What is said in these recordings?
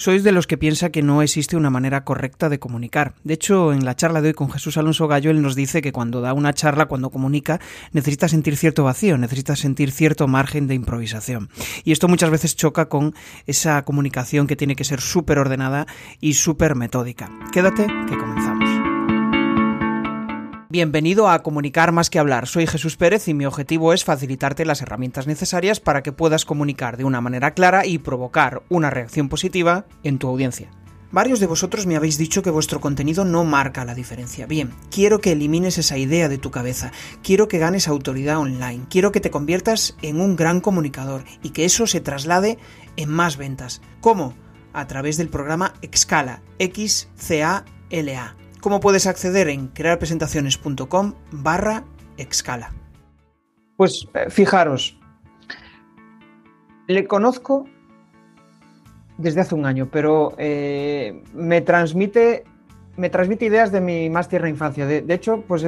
sois de los que piensa que no existe una manera correcta de comunicar. De hecho, en la charla de hoy con Jesús Alonso Gallo, él nos dice que cuando da una charla, cuando comunica, necesita sentir cierto vacío, necesita sentir cierto margen de improvisación. Y esto muchas veces choca con esa comunicación que tiene que ser súper ordenada y súper metódica. Quédate, que comenzamos. Bienvenido a Comunicar más que hablar. Soy Jesús Pérez y mi objetivo es facilitarte las herramientas necesarias para que puedas comunicar de una manera clara y provocar una reacción positiva en tu audiencia. Varios de vosotros me habéis dicho que vuestro contenido no marca la diferencia. Bien, quiero que elimines esa idea de tu cabeza, quiero que ganes autoridad online, quiero que te conviertas en un gran comunicador y que eso se traslade en más ventas. ¿Cómo? A través del programa Excala, X-C-A-L-A. ¿Cómo puedes acceder en crearpresentaciones.com barra Excala? Pues eh, fijaros, le conozco desde hace un año, pero eh, me transmite me transmite ideas de mi más tierna infancia. De, hecho, pues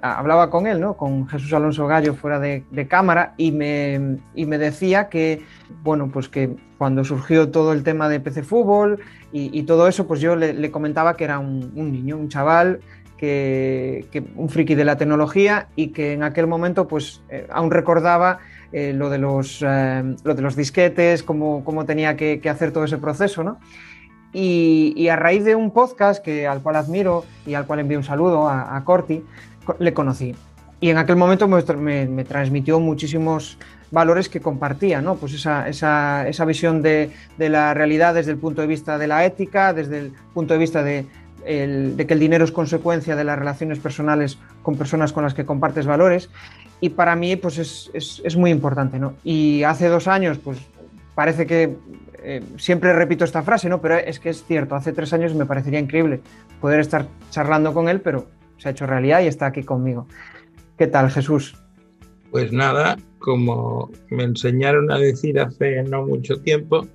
hablaba con él, ¿no? Con Jesús Alonso Gallo fuera de, cámara y me, y me, decía que, bueno, pues que cuando surgió todo el tema de PC Fútbol y, todo eso, pues yo le, comentaba que era un, niño, un chaval que, un friki de la tecnología y que en aquel momento pues eh, aún recordaba eh, lo, de los, eh, lo de los disquetes, cómo, cómo tenía que, que, hacer todo ese proceso, ¿no? Y, a raíz de un podcast que, al cual admiro y al cual envío un saludo a, Corti, le conocí. Y en aquel momento me, transmitió muchísimos valores que compartía, ¿no? Pues esa, esa, esa visión de, de, la realidad desde el punto de vista de la ética, desde el punto de vista de, el, de que el dinero es consecuencia de las relaciones personales con personas con las que compartes valores. Y para mí, pues es, es, es muy importante, ¿no? Y hace dos años, pues parece que eh, siempre repito esta frase, ¿no? Pero es que es cierto, hace tres años me parecería increíble poder estar charlando con él, pero se ha hecho realidad y está aquí conmigo. ¿Qué tal, Jesús? Pues nada, como me enseñaron a decir hace no mucho tiempo,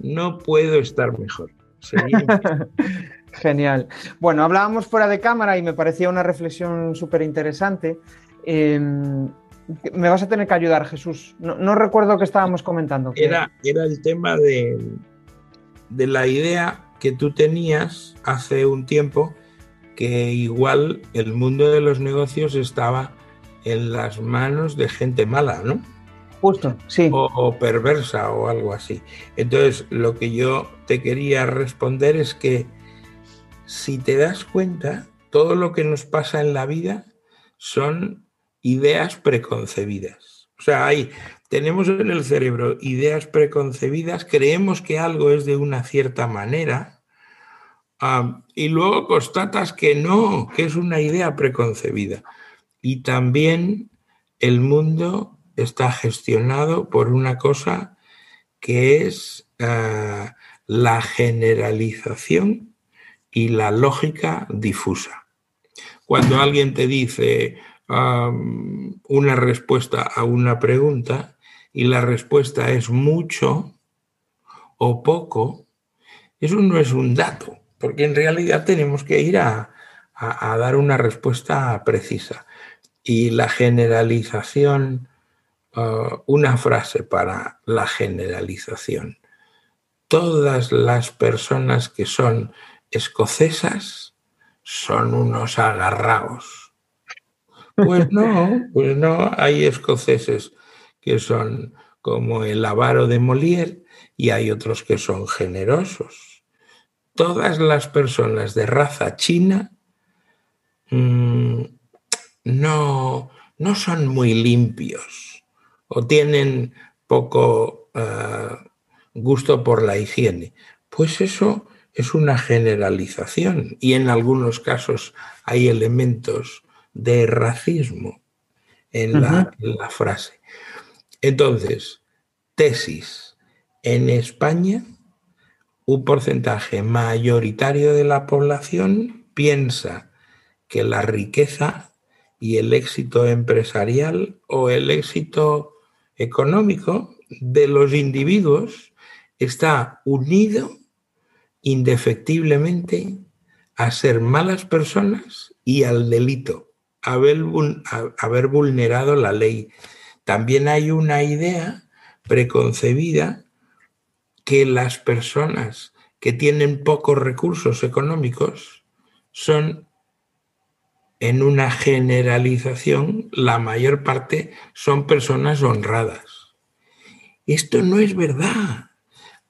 no puedo estar mejor. Genial. Bueno, hablábamos fuera de cámara y me parecía una reflexión súper interesante. Em, me vas a tener que ayudar, Jesús. No, recuerdo que estábamos comentando. Era, era el tema de, de la idea que tú tenías hace un tiempo que igual el mundo de los negocios estaba en las manos de gente mala, ¿no? Justo, sí. O, perversa o algo así. Entonces, lo que yo te quería responder es que si te das cuenta, todo lo que nos pasa en la vida son ideas preconcebidas. O sea, hay, tenemos en el cerebro ideas preconcebidas, creemos que algo es de una cierta manera y luego constatas que no, que es una idea preconcebida. Y también el mundo está gestionado por una cosa que es ah, la generalización y la lógica difusa. Cuando alguien te dice, una respuesta a una pregunta y la respuesta es mucho o poco, eso no es un dato, porque en realidad tenemos que ir a, dar una respuesta precisa. Y la generalización, ah, una frase para la generalización. Todas las personas que son escocesas son unos agarraos pues no, pues no, hay escoceses que son como el avaro de Molière y hay otros que son generosos. Todas las personas de raza china mm, no, no son muy limpios o tienen poco eh, gusto por la higiene. Pues eso es una generalización y en algunos casos hay elementos de racismo en, la, frase. Entonces, tesis. En España, un porcentaje mayoritario de la población piensa que la riqueza y el éxito empresarial o el éxito económico de los individuos está unido indefectiblemente a ser malas personas y al delito haber, vulnerado la ley. También hay una idea preconcebida que las personas que tienen pocos recursos económicos son, en una generalización, la mayor parte son personas honradas. Esto no es verdad.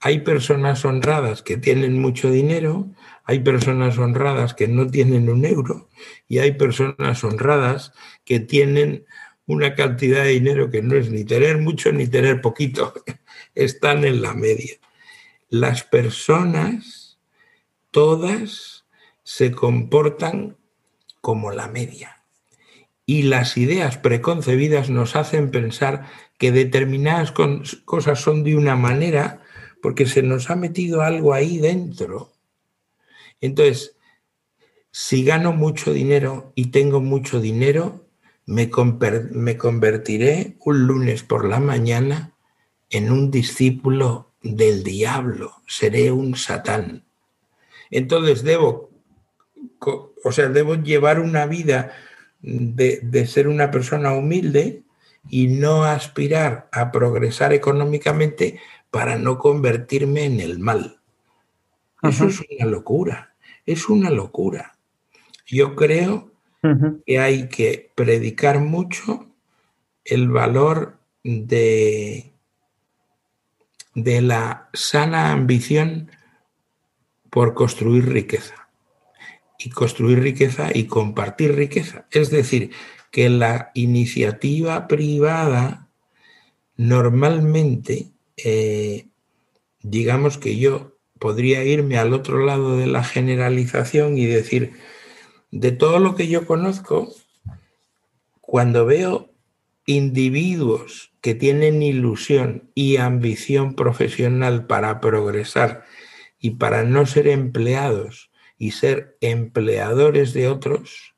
Hay personas honradas que tienen mucho dinero, hay personas honradas que no tienen un euro y hay personas honradas que tienen una cantidad de dinero que no es ni tener mucho ni tener poquito, están en la media. Las personas, todas, se comportan como la media. Y las ideas preconcebidas nos hacen pensar que determinadas cosas son de una manera porque se nos ha metido algo ahí dentro. Entonces, si gano mucho dinero y tengo mucho dinero, me, convertiré un lunes por la mañana en un discípulo del diablo, seré un satán. Entonces debo, o sea, debo llevar una vida de, de, ser una persona humilde y no aspirar a progresar económicamente para no convertirme en el mal. Eso es una locura, es una locura. Yo creo que hay que predicar mucho el valor de, de la sana ambición por construir riqueza. Y construir riqueza y compartir riqueza. Es decir, que la iniciativa privada normalmente, eh, digamos que yo podría irme al otro lado de la generalización y decir, de todo lo que yo conozco, cuando veo individuos que tienen ilusión y ambición profesional para progresar y para no ser empleados y ser empleadores de otros,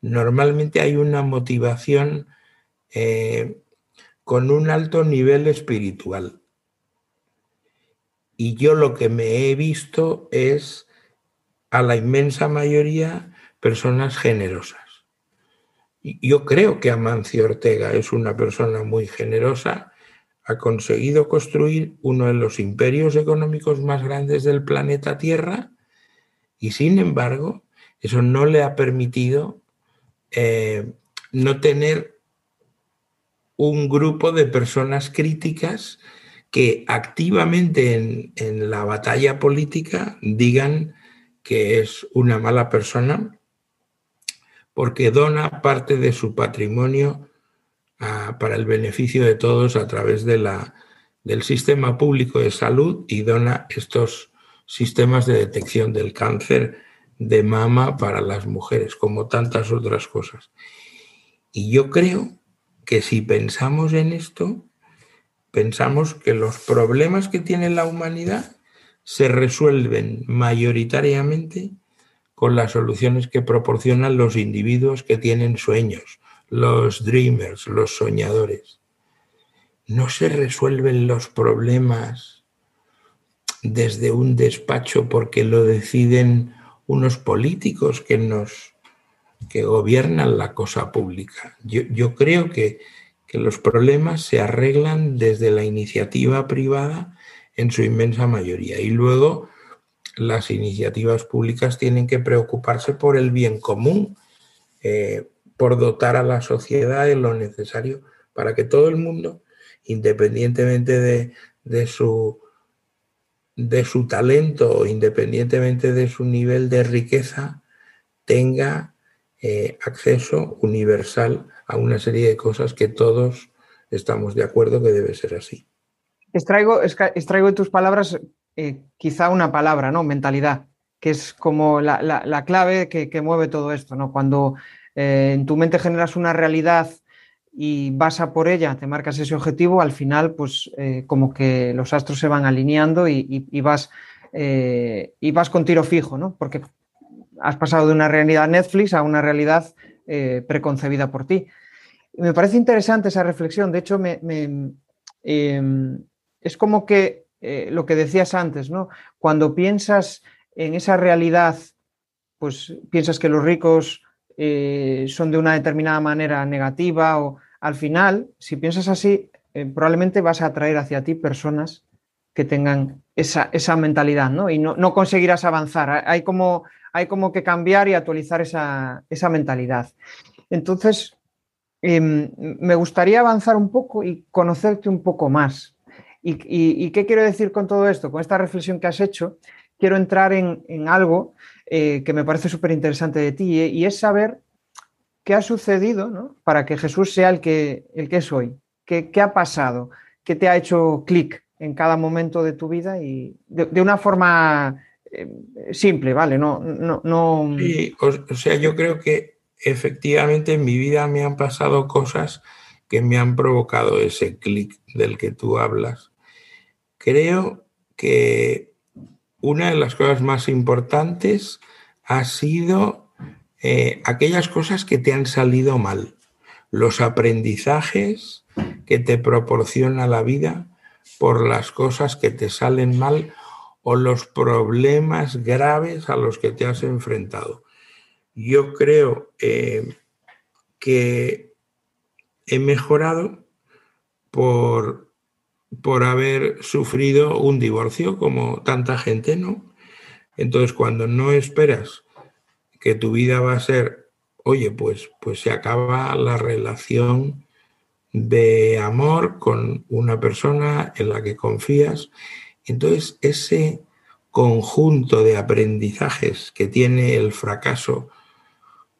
normalmente hay una motivación eh, con un alto nivel espiritual. Y yo lo que me he visto es a la inmensa mayoría personas generosas. Yo creo que Amancio Ortega es una persona muy generosa, ha conseguido construir uno de los imperios económicos más grandes del planeta Tierra y sin embargo eso no le ha permitido eh, no tener un grupo de personas críticas que activamente en, la batalla política digan que es una mala persona porque dona parte de su patrimonio ah, para el beneficio de todos a través de la, del sistema público de salud y dona estos sistemas de detección del cáncer de mama para las mujeres, como tantas otras cosas. Y yo creo que si pensamos en esto, pensamos que los problemas que tiene la humanidad se resuelven mayoritariamente con las soluciones que proporcionan los individuos que tienen sueños, los dreamers, los soñadores. No se resuelven los problemas desde un despacho porque lo deciden unos políticos que nos que gobiernan la cosa pública. Yo, yo creo que, que los problemas se arreglan desde la iniciativa privada en su inmensa mayoría. Y luego las iniciativas públicas tienen que preocuparse por el bien común, eh, por dotar a la sociedad de lo necesario para que todo el mundo, independientemente de, su, de su talento, independientemente de su nivel de riqueza, tenga eh, acceso universal a una serie de cosas que todos estamos de acuerdo que debe ser así. Extraigo, extraigo de tus palabras eh, quizá una palabra, ¿no? Mentalidad, que es como la, clave que, mueve todo esto, ¿no? Cuando eh, en tu mente generas una realidad y vas a por ella, te marcas ese objetivo, al final, pues eh, como que los astros se van alineando y, vas, y vas con tiro fijo, ¿no? Porque has pasado de una realidad Netflix a una realidad preconcebida por ti. Me parece interesante esa reflexión. De hecho, em, es como que eh, lo que decías antes, ¿no? Cuando piensas en esa realidad, pues piensas que los ricos eh, son de una determinada manera negativa o al final, si piensas así, eh, probablemente vas a atraer hacia ti personas que tengan esa, esa mentalidad, ¿no? Y no, no, conseguirás avanzar. Hay como, hay como que cambiar y actualizar esa, esa mentalidad. Entonces, eh, me gustaría avanzar un poco y conocerte un poco más. ¿Y, qué quiero decir con todo esto? Con esta reflexión que has hecho, quiero entrar en, algo eh, que me parece súper interesante de ti y, y, es saber qué ha sucedido ¿no? para que Jesús sea el que, el que es hoy. ¿Qué, ¿Qué ha pasado? ¿Qué te ha hecho clic en cada momento de tu vida? Y de, una forma eh, simple, ¿vale? No, no, no... Sí, o sea, yo creo que efectivamente en mi vida me han pasado cosas que me han provocado ese clic del que tú hablas. Creo que una de las cosas más importantes ha sido eh, aquellas cosas que te han salido mal, los aprendizajes que te proporciona la vida por las cosas que te salen mal o los problemas graves a los que te has enfrentado. Yo creo eh, que he mejorado por, por haber sufrido un divorcio como tanta gente, ¿no? Entonces, cuando no esperas que tu vida va a ser, oye, pues, pues se acaba la relación de amor con una persona en la que confías. Entonces, ese conjunto de aprendizajes que tiene el fracaso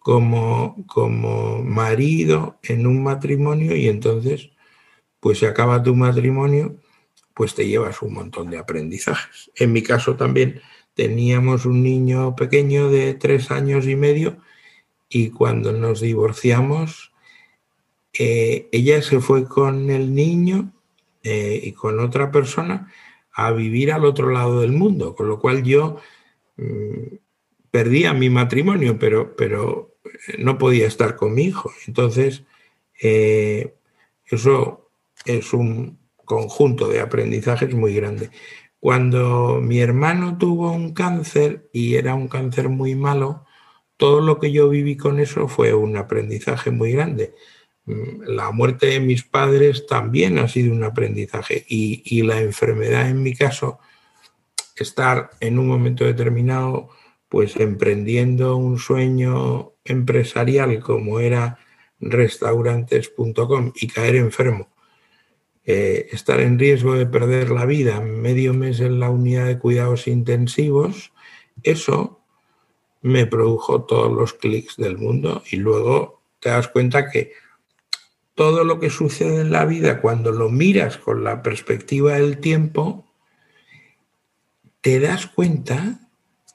como, como marido en un matrimonio y entonces, pues se acaba tu matrimonio, pues te llevas un montón de aprendizajes. En mi caso también teníamos un niño pequeño de tres años y medio y cuando nos divorciamos, eh, ella se fue con el niño eh, y con otra persona a vivir al otro lado del mundo, con lo cual yo mmm, perdía mi matrimonio, pero, pero no podía estar con mi hijo. Entonces, eh, eso es un conjunto de aprendizajes muy grande. Cuando mi hermano tuvo un cáncer y era un cáncer muy malo, todo lo que yo viví con eso fue un aprendizaje muy grande. Mm, la muerte de mis padres también ha sido un aprendizaje y, y la enfermedad en mi caso, estar en un momento determinado pues emprendiendo un sueño empresarial como era restaurantes.com y caer enfermo, eh, estar en riesgo de perder la vida medio mes en la unidad de cuidados intensivos, eso me produjo todos los clics del mundo y luego te das cuenta que todo lo que sucede en la vida cuando lo miras con la perspectiva del tiempo, te das cuenta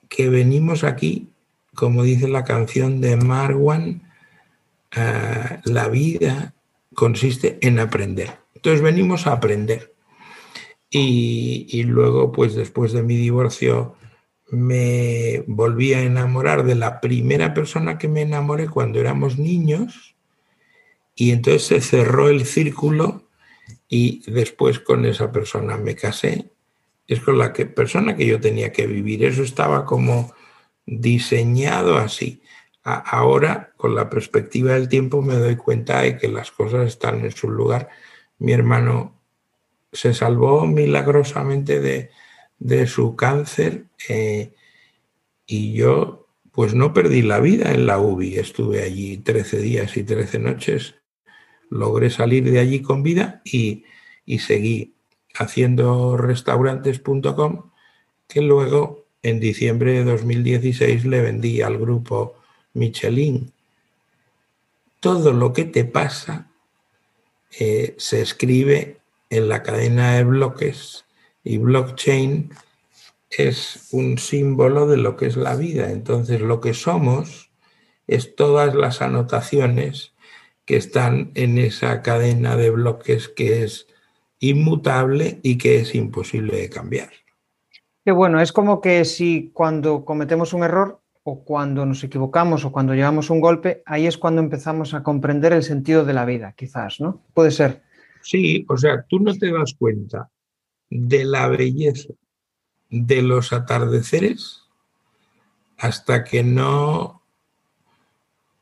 que venimos aquí, como dice la canción de Marwan, uh, la vida consiste en aprender. Entonces venimos a aprender. Y, y, luego, pues después de mi divorcio, me volví a enamorar de la primera persona que me enamoré cuando éramos niños. Y entonces se cerró el círculo y después con esa persona me casé es con la persona que yo tenía que vivir. Eso estaba como diseñado así. Ahora, con la perspectiva del tiempo, me doy cuenta de que las cosas están en su lugar. Mi hermano se salvó milagrosamente de, de su cáncer eh, y yo pues no perdí la vida en la UBI. Estuve allí 13 días y 13 noches. Logré salir de allí con vida y, y seguí haciendo restaurantes.com, que luego en diciembre de 2016 le vendí al grupo Michelin. Todo lo que te pasa eh, se escribe en la cadena de bloques y blockchain es un símbolo de lo que es la vida. Entonces lo que somos es todas las anotaciones que están en esa cadena de bloques que es inmutable y que es imposible de cambiar. Que bueno, es como que si cuando cometemos un error o cuando nos equivocamos o cuando llevamos un golpe, ahí es cuando empezamos a comprender el sentido de la vida, quizás, ¿no? Puede ser. Sí, o sea, tú no te das cuenta de la belleza de los atardeceres hasta que no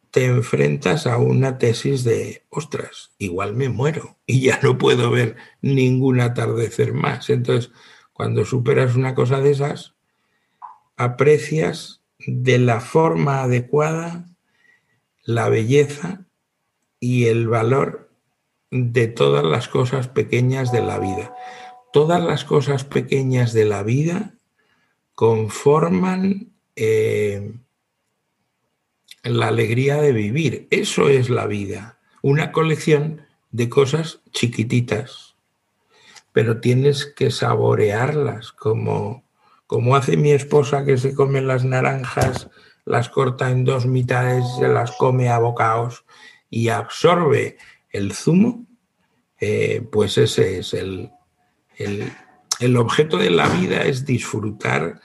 te enfrentas a una tesis de, ostras, igual me muero y ya no puedo ver ningún atardecer más. Entonces, cuando superas una cosa de esas, aprecias de la forma adecuada la belleza y el valor de todas las cosas pequeñas de la vida. Todas las cosas pequeñas de la vida conforman eh, la alegría de vivir. Eso es la vida. Una colección de cosas chiquititas, pero tienes que saborearlas como, como hace mi esposa que se come las naranjas, las corta en dos mitades, se las come a bocaos y absorbe el zumo, eh, pues ese es el, el, el objeto de la vida es disfrutar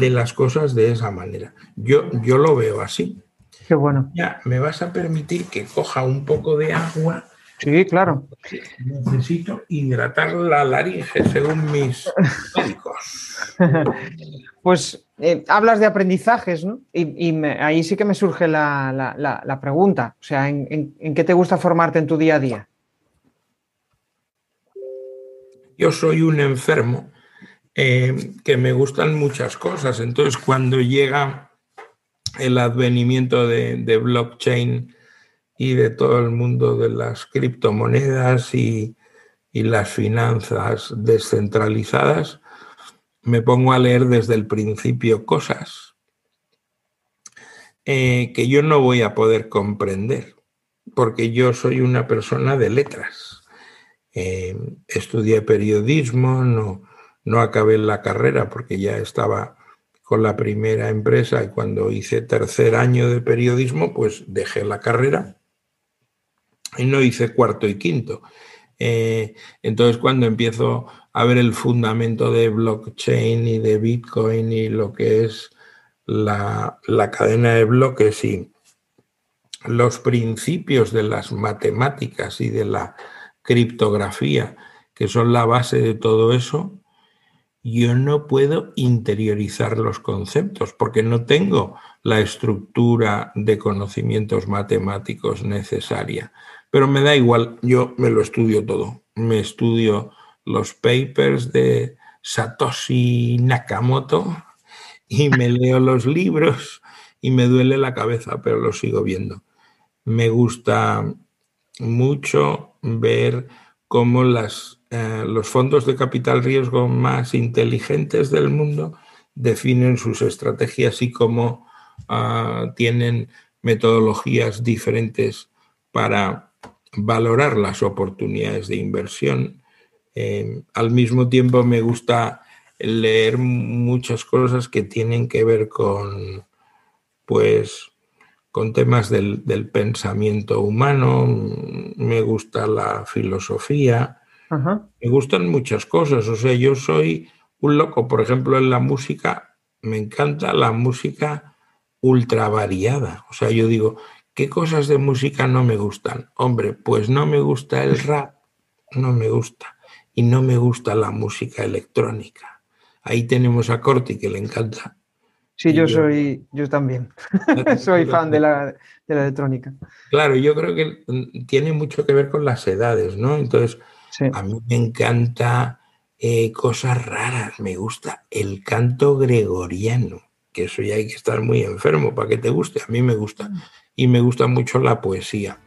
de las cosas de esa manera. Yo, yo lo veo así. Qué bueno. Ya, me vas a permitir que coja un poco de agua. Sí, claro. Necesito hidratar la laringe según mis médicos. Pues eh, hablas de aprendizajes, ¿no? Y, ahí sí que me surge la, pregunta. O sea, ¿en qué te gusta formarte en tu día a día? yo soy un enfermo eh, que me gustan muchas cosas. Entonces, cuando llega el advenimiento de, blockchain y de todo el mundo de las criptomonedas y, las finanzas descentralizadas, me pongo a leer desde el principio cosas eh, que yo no voy a poder comprender, porque yo soy una persona de letras. Eh, estudié periodismo, no, no acabé la carrera porque ya estaba con la primera empresa y cuando hice tercer año de periodismo, pues dejé la carrera y no hice cuarto y quinto. Eh, entonces cuando empiezo a ver el fundamento de blockchain y de Bitcoin y lo que es la, la cadena de bloques y los principios de las matemáticas y de la criptografía, que son la base de todo eso, yo no puedo interiorizar los conceptos porque no tengo la estructura de conocimientos matemáticos necesaria. Pero me da igual, yo me lo estudio todo. Me estudio los papers de Satoshi Nakamoto y me leo los libros y me duele la cabeza, pero lo sigo viendo. Me gusta mucho ver cómo las, eh, los fondos de capital riesgo más inteligentes del mundo definen sus estrategias y cómo ah, tienen metodologías diferentes para valorar las oportunidades de inversión. Em, al mismo tiempo me gusta leer muchas cosas que tienen que ver con pues con temas del, pensamiento humano, me gusta la filosofía, me gustan muchas cosas. O sea, yo soy un loco, por ejemplo, en la música, me encanta la música ultra variada. O sea, yo digo, ¿qué cosas de música no me gustan? Hombre, pues no me gusta el rap, no me gusta. Y no me gusta la música electrónica. Ahí tenemos a Corti, que le encanta Sí, yo, soy, yo también. soy fan de la, electrónica. Claro, yo creo que tiene mucho que ver con las edades, ¿no? Entonces, a mí me encanta eh, cosas raras, me gusta el canto gregoriano, que eso ya hay que estar muy enfermo para que te guste, a mí me gusta. Y me gusta mucho la poesía.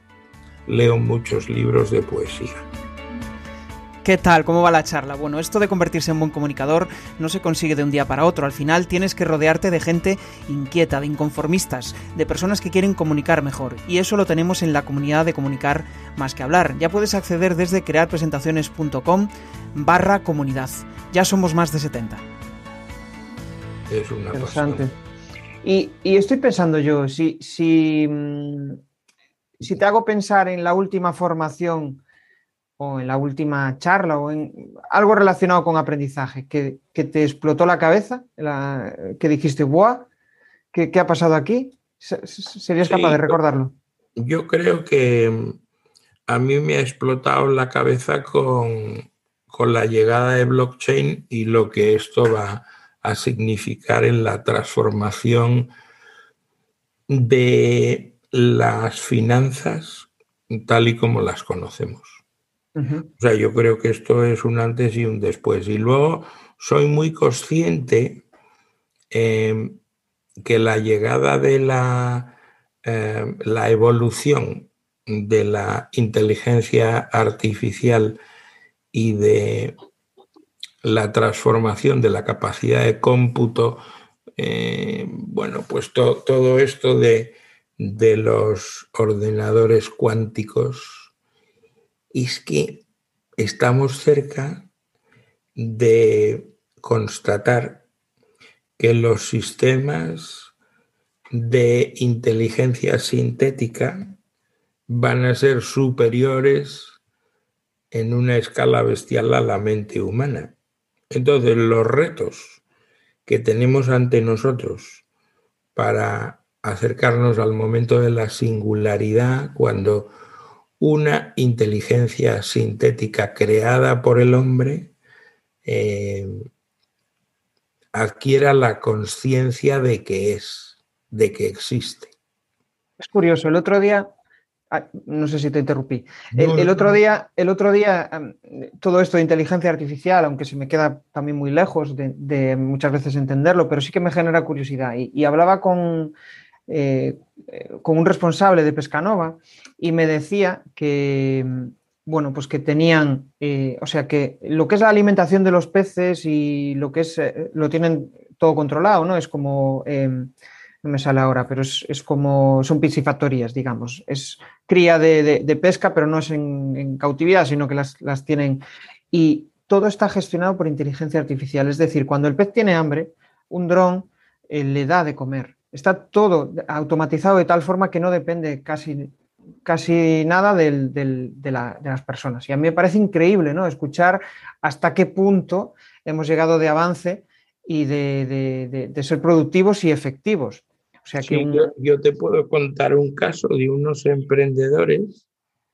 Leo muchos libros de poesía. ¿Qué tal? ¿Cómo va la charla? Bueno, esto de convertirse en buen comunicador no se consigue de un día para otro. Al final tienes que rodearte de gente inquieta, de inconformistas, de personas que quieren comunicar mejor. Y eso lo tenemos en la comunidad de comunicar más que hablar. Ya puedes acceder desde crearpresentaciones.com barra comunidad. Ya somos más de 70. Es una Interesante. Y, estoy pensando yo, si, si, mm, si te hago pensar en la última formación o en la última charla o en algo relacionado con aprendizaje que, te explotó la cabeza, que dijiste, ¡buah! ¿qué, ha pasado aquí? ¿Serías capaz de recordarlo? Yo creo que mm, a mí me ha explotado la cabeza con, con la llegada de blockchain y lo que esto va a significar en la transformación de las finanzas tal y como las conocemos. O sea, yo creo que esto es un antes y un después. Y luego, soy muy consciente eh, que la llegada de la, eh, la evolución de la inteligencia artificial y de la transformación de la capacidad de cómputo, eh, bueno, pues todo esto de, de los ordenadores cuánticos, es que estamos cerca de constatar que los sistemas de inteligencia sintética van a ser superiores en una escala bestial a la mente humana. Entonces, los retos que tenemos ante nosotros para acercarnos al momento de la singularidad, cuando una inteligencia sintética creada por el hombre eh, adquiera la conciencia de que es, de que existe. Es curioso, el otro día no sé si te interrumpí. El, otro día, el otro día, todo esto de inteligencia artificial, aunque se me queda también muy lejos de, muchas veces entenderlo, pero sí que me genera curiosidad. Y, hablaba con, eh, con un responsable de Pescanova y me decía que, bueno, pues que tenían, eh, o sea, que lo que es la alimentación de los peces y lo que es, eh, lo tienen todo controlado, ¿no? Es como em, no me sale ahora, pero es, como, son piscifactorías, digamos. Es cría de, pesca, pero no es en, cautividad, sino que las, tienen. Y todo está gestionado por inteligencia artificial. Es decir, cuando el pez tiene hambre, un dron eh, le da de comer. Está todo automatizado de tal forma que no depende casi, casi nada de, las personas. Y a mí me parece increíble ¿no? escuchar hasta qué punto hemos llegado de avance y de, ser productivos y efectivos yo, te puedo contar un caso de unos emprendedores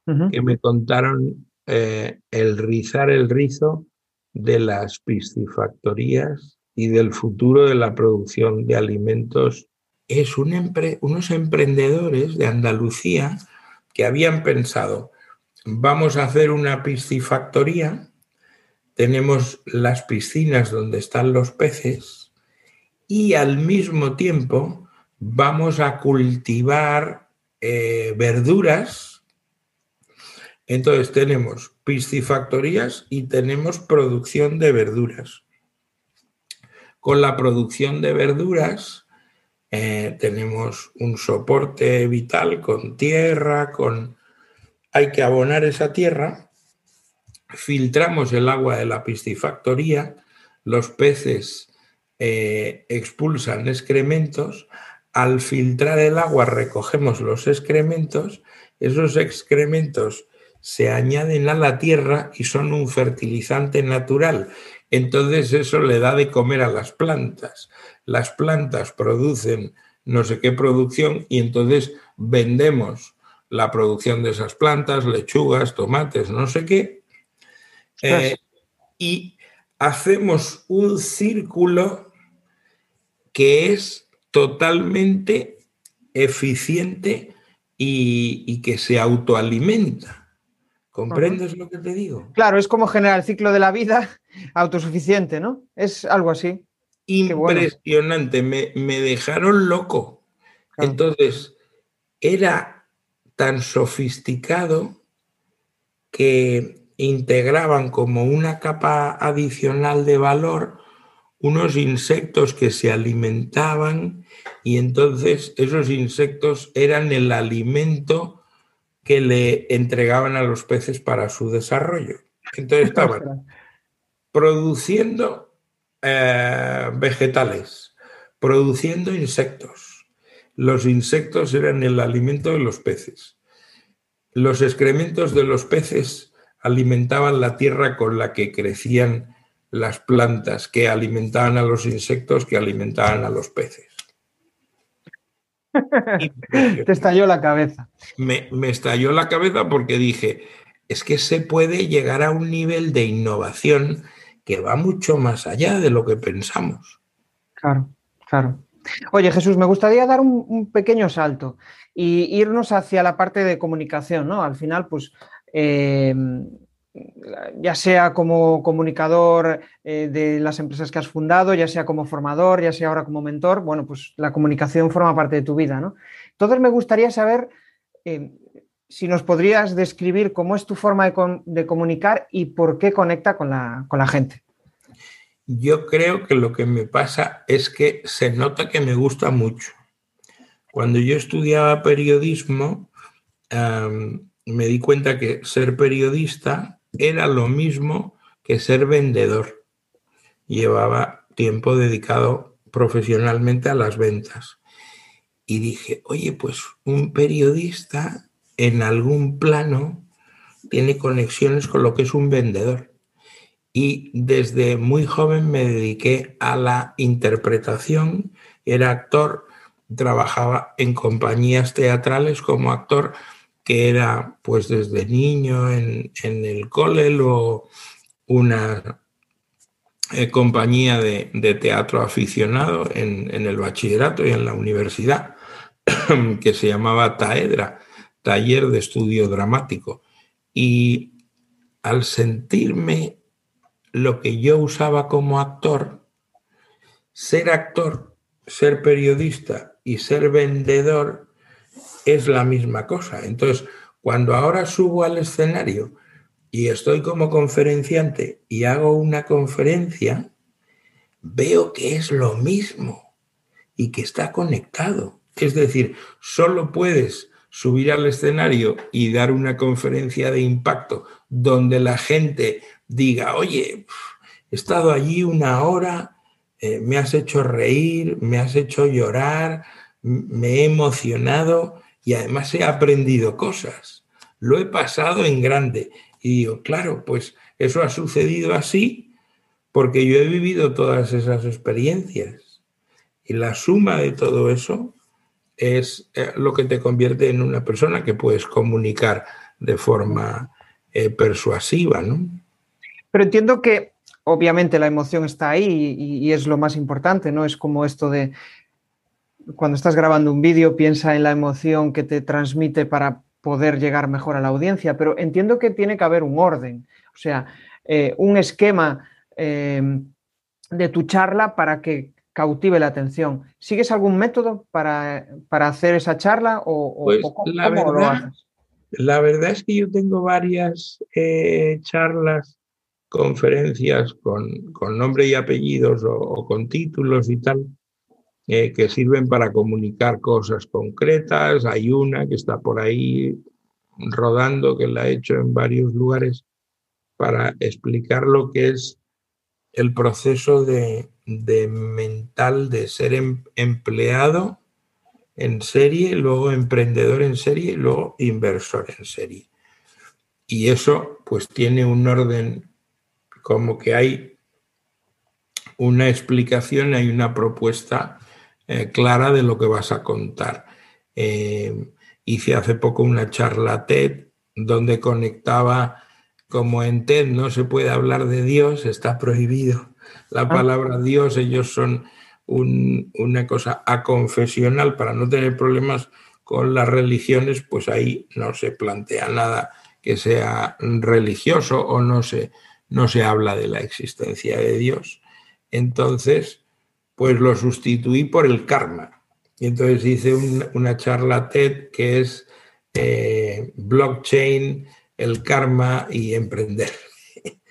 que me contaron eh, el rizar el rizo de las piscifactorías y del futuro de la producción de alimentos. Es unos emprendedores de Andalucía que habían pensado, vamos a hacer una piscifactoría, tenemos las piscinas donde están los peces y al mismo tiempo vamos a cultivar eh, verduras. Entonces tenemos piscifactorías y tenemos producción de verduras. Con la producción de verduras eh, tenemos un soporte vital con tierra, con... Hay que abonar esa tierra, filtramos el agua de la piscifactoría, los peces eh, expulsan excrementos, al filtrar el agua recogemos los excrementos, esos excrementos se añaden a la tierra y son un fertilizante natural. Entonces eso le da de comer a las plantas. Las plantas producen no sé qué producción y entonces vendemos la producción de esas plantas, lechugas, tomates, no sé qué. Eh, y hacemos un círculo que es totalmente eficiente y, que se autoalimenta. ¿Comprendes lo que te digo? Claro, es como generar el ciclo de la vida autosuficiente, ¿no? Es algo así. Impresionante, me, dejaron loco. Entonces, era tan sofisticado que integraban como una capa adicional de valor unos insectos que se alimentaban y entonces esos insectos eran el alimento que le entregaban a los peces para su desarrollo. Entonces estaban produciendo eh, vegetales, produciendo insectos. Los insectos eran el alimento de los peces. Los excrementos de los peces alimentaban la tierra con la que crecían las plantas que alimentaban a los insectos que alimentaban a los peces. Te estalló la cabeza. Me, estalló la cabeza porque dije, es que se puede llegar a un nivel de innovación que va mucho más allá de lo que pensamos. Claro, claro. Oye, Jesús, me gustaría dar un, pequeño salto y irnos hacia la parte de comunicación, ¿no? Al final, pues eh, ya sea como comunicador eh, de las empresas que has fundado, ya sea como formador, ya sea ahora como mentor, bueno, pues la comunicación forma parte de tu vida, ¿no? Entonces me gustaría saber eh, si nos podrías describir cómo es tu forma de, comunicar y por qué conecta con la, gente. Yo creo que lo que me pasa es que se nota que me gusta mucho. Cuando yo estudiaba periodismo, me di cuenta que ser periodista era lo mismo que ser vendedor. Llevaba tiempo dedicado profesionalmente a las ventas. Y dije, oye, pues un periodista en algún plano tiene conexiones con lo que es un vendedor. Y desde muy joven me dediqué a la interpretación, era actor, trabajaba en compañías teatrales como actor que era pues desde niño en, el cole o una eh, compañía de, teatro aficionado en, en, el bachillerato y en la universidad, que se llamaba Taedra, Taller de Estudio Dramático. Y al sentirme lo que yo usaba como actor, ser actor, ser periodista y ser vendedor es la misma cosa. Entonces, cuando ahora subo al escenario y estoy como conferenciante y hago una conferencia, veo que es lo mismo y que está conectado. Es decir, solo puedes subir al escenario y dar una conferencia de impacto donde la gente diga, oye, he estado allí una hora, eh, me has hecho reír, me has hecho llorar, me he emocionado y además he aprendido cosas. Lo he pasado en grande. Y digo, claro, pues eso ha sucedido así porque yo he vivido todas esas experiencias. Y la suma de todo eso es eh, lo que te convierte en una persona que puedes comunicar de forma eh, persuasiva, ¿no? Pero entiendo que obviamente la emoción está ahí y, es lo más importante, ¿no? Es como esto de cuando estás grabando un vídeo, piensa en la emoción que te transmite para poder llegar mejor a la audiencia, pero entiendo que tiene que haber un orden, o sea, eh, un esquema em, de tu charla para que cautive la atención. ¿Sigues algún método para, hacer esa charla o, pues la verdad, lo haces? La verdad es que yo tengo varias eh, charlas, conferencias con, nombre y apellidos o con títulos y tal, eh, que sirven para comunicar cosas concretas. Hay una que está por ahí rodando, que la he hecho en varios lugares, para explicar lo que es el proceso de, mental de ser em, empleado en serie, luego emprendedor en serie y luego inversor en serie. Y eso pues tiene un orden como que hay una explicación, hay una propuesta eh, clara de lo que vas a contar. Eh, hice hace poco una charla TED donde conectaba, como en TED no se puede hablar de Dios, está prohibido la ah. palabra Dios, ellos son una cosa aconfesional para no tener problemas con las religiones, pues ahí no se plantea nada que sea religioso o no se, no se habla de la existencia de Dios. Entonces, pues lo sustituí por el karma. Y entonces hice una charla TED que es eh, blockchain, el karma y emprender.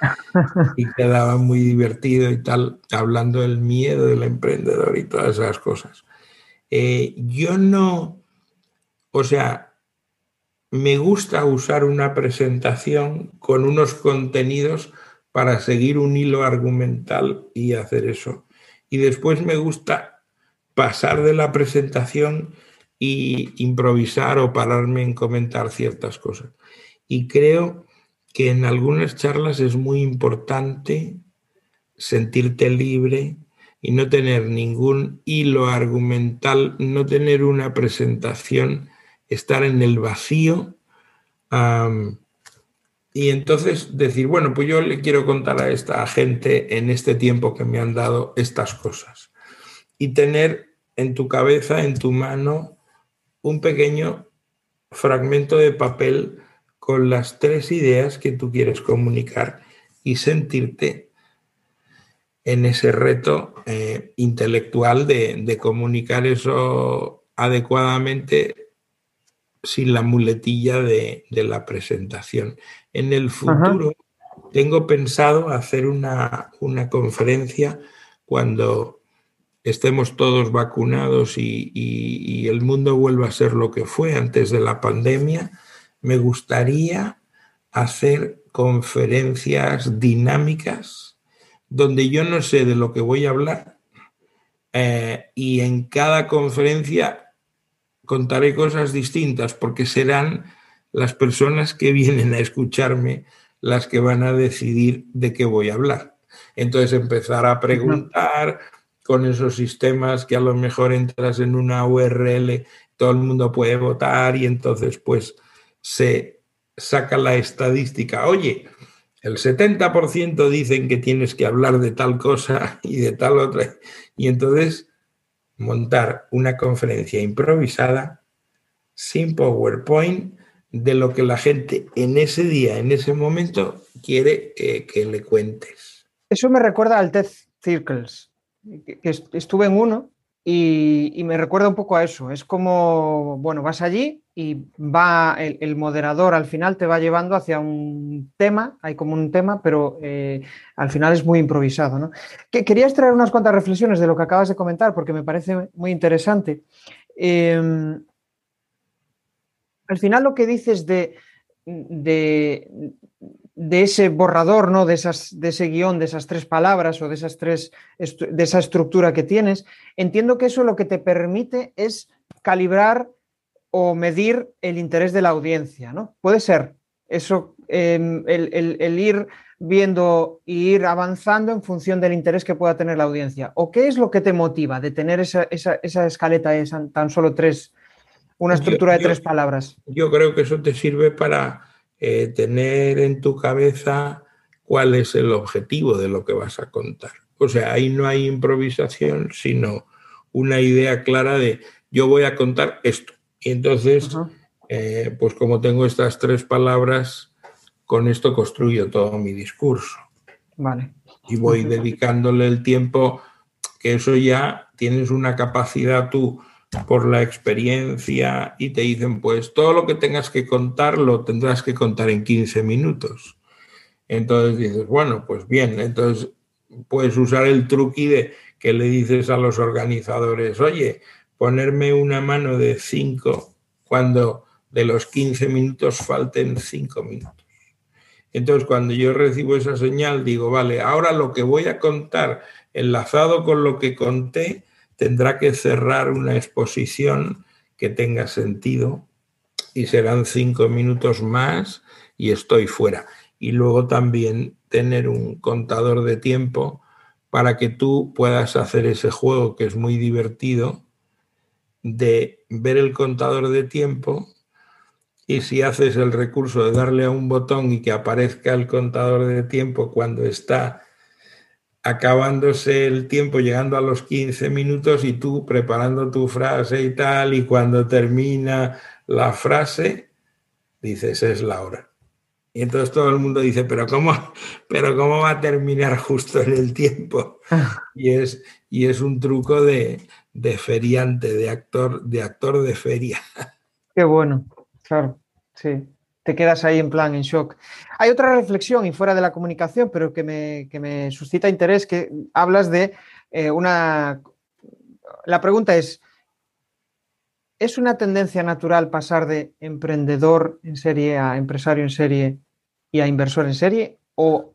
y quedaba muy divertido y tal, hablando del miedo del emprendedor y todas esas cosas. Eh, yo no, o sea, me gusta usar una presentación con unos contenidos para seguir un hilo argumental y hacer eso y después me gusta pasar de la presentación y improvisar o pararme en comentar ciertas cosas. Y creo que en algunas charlas es muy importante sentirte libre y no tener ningún hilo argumental, no tener una presentación, estar en el vacío. Y entonces decir, bueno, pues yo le quiero contar a esta gente en este tiempo que me han dado estas cosas. Y tener en tu cabeza, en tu mano, un pequeño fragmento de papel con las tres ideas que tú quieres comunicar y sentirte en ese reto eh, intelectual de, comunicar eso adecuadamente sin la muletilla de, la presentación. En el futuro tengo pensado hacer una, conferencia cuando estemos todos vacunados y, el mundo vuelva a ser lo que fue antes de la pandemia, me gustaría hacer conferencias dinámicas donde yo no sé de lo que voy a hablar eh, y en cada conferencia contaré cosas distintas porque serán las personas que vienen a escucharme las que van a decidir de qué voy a hablar. Entonces empezar a preguntar con esos sistemas que a lo mejor entras en una URL, todo el mundo puede votar y entonces pues se saca la estadística. Oye, el 70% dicen que tienes que hablar de tal cosa y de tal otra. Y entonces montar una conferencia improvisada sin PowerPoint de lo que la gente en ese día, en ese momento, quiere que le cuentes. Eso me recuerda al TED Circles, que estuve en uno y, me recuerda un poco a eso. Es como, bueno, vas allí y va el, moderador al final te va llevando hacia un tema, hay como un tema, pero eh, al final es muy improvisado. ¿no? Que, quería extraer unas cuantas reflexiones de lo que acabas de comentar porque me parece muy interesante. Em, al final lo que dices de, de, ese borrador, ¿no? De, ese guion, de esas tres palabras o de esas tres, de esa estructura que tienes, entiendo que eso lo que te permite es calibrar o medir el interés de la audiencia, ¿no? Puede ser eso, em, el, ir viendo y ir avanzando en función del interés que pueda tener la audiencia. ¿O qué es lo que te motiva de tener esa, escaleta de tan solo tres, una estructura de tres palabras? Yo creo que eso te sirve para eh, tener en tu cabeza cuál es el objetivo de lo que vas a contar. O sea, ahí no hay improvisación, sino una idea clara de yo voy a contar esto. Y entonces, eh, pues como tengo estas tres palabras, con esto construyo todo mi discurso. Vale. Y voy dedicándole el tiempo, que eso ya tienes una capacidad tú por la experiencia y te dicen, pues todo lo que tengas que contar lo tendrás que contar en 15 minutos. Entonces dices, bueno, pues bien, entonces puedes usar el truqui de que le dices a los organizadores, oye, ponerme una mano de 5 cuando de los 15 minutos falten 5 minutos. Entonces, cuando yo recibo esa señal, digo, vale, ahora lo que voy a contar enlazado con lo que conté, tendrá que cerrar una exposición que tenga sentido y serán cinco minutos más y estoy fuera. Y luego también tener un contador de tiempo para que tú puedas hacer ese juego que es muy divertido de ver el contador de tiempo y si haces el recurso de darle a un botón y que aparezca el contador de tiempo cuando está acabándose el tiempo, llegando a los 15 minutos y tú preparando tu frase y tal, y cuando termina la frase, dices, es la hora. Y entonces todo el mundo dice, pero ¿cómo, pero cómo va a terminar justo en el tiempo? Y es, y es un truco de, de feriante, de actor, de actor de feria. Qué bueno, claro, sí te quedas ahí en plan, en shock. Hay otra reflexión y fuera de la comunicación, pero que me, suscita interés, que hablas de eh, una... La pregunta es, ¿es una tendencia natural pasar de emprendedor en serie a empresario en serie y a inversor en serie? ¿O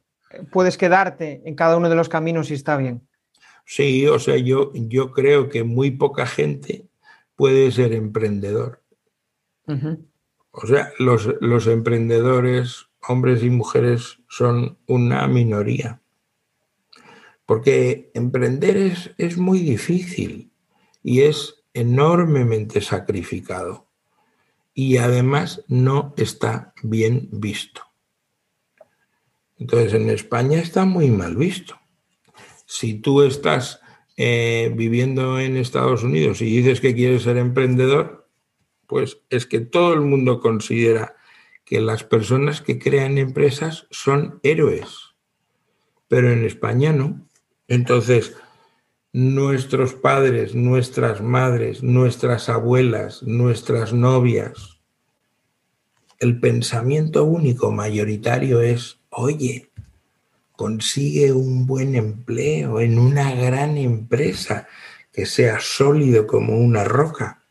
puedes quedarte en cada uno de los caminos y está bien? Sí, o sea, yo, yo creo que muy poca gente puede ser emprendedor. O sea, los, emprendedores, hombres y mujeres, son una minoría. Porque emprender es, muy difícil y es enormemente sacrificado. Y además no está bien visto. Entonces en España está muy mal visto. Si tú estás eh, viviendo en Estados Unidos y dices que quieres ser emprendedor, pues es que todo el mundo considera que las personas que crean empresas son héroes, pero en España no. Entonces, nuestros padres, nuestras madres, nuestras abuelas, nuestras novias, el pensamiento único mayoritario es, oye, consigue un buen empleo en una gran empresa que sea sólido como una roca.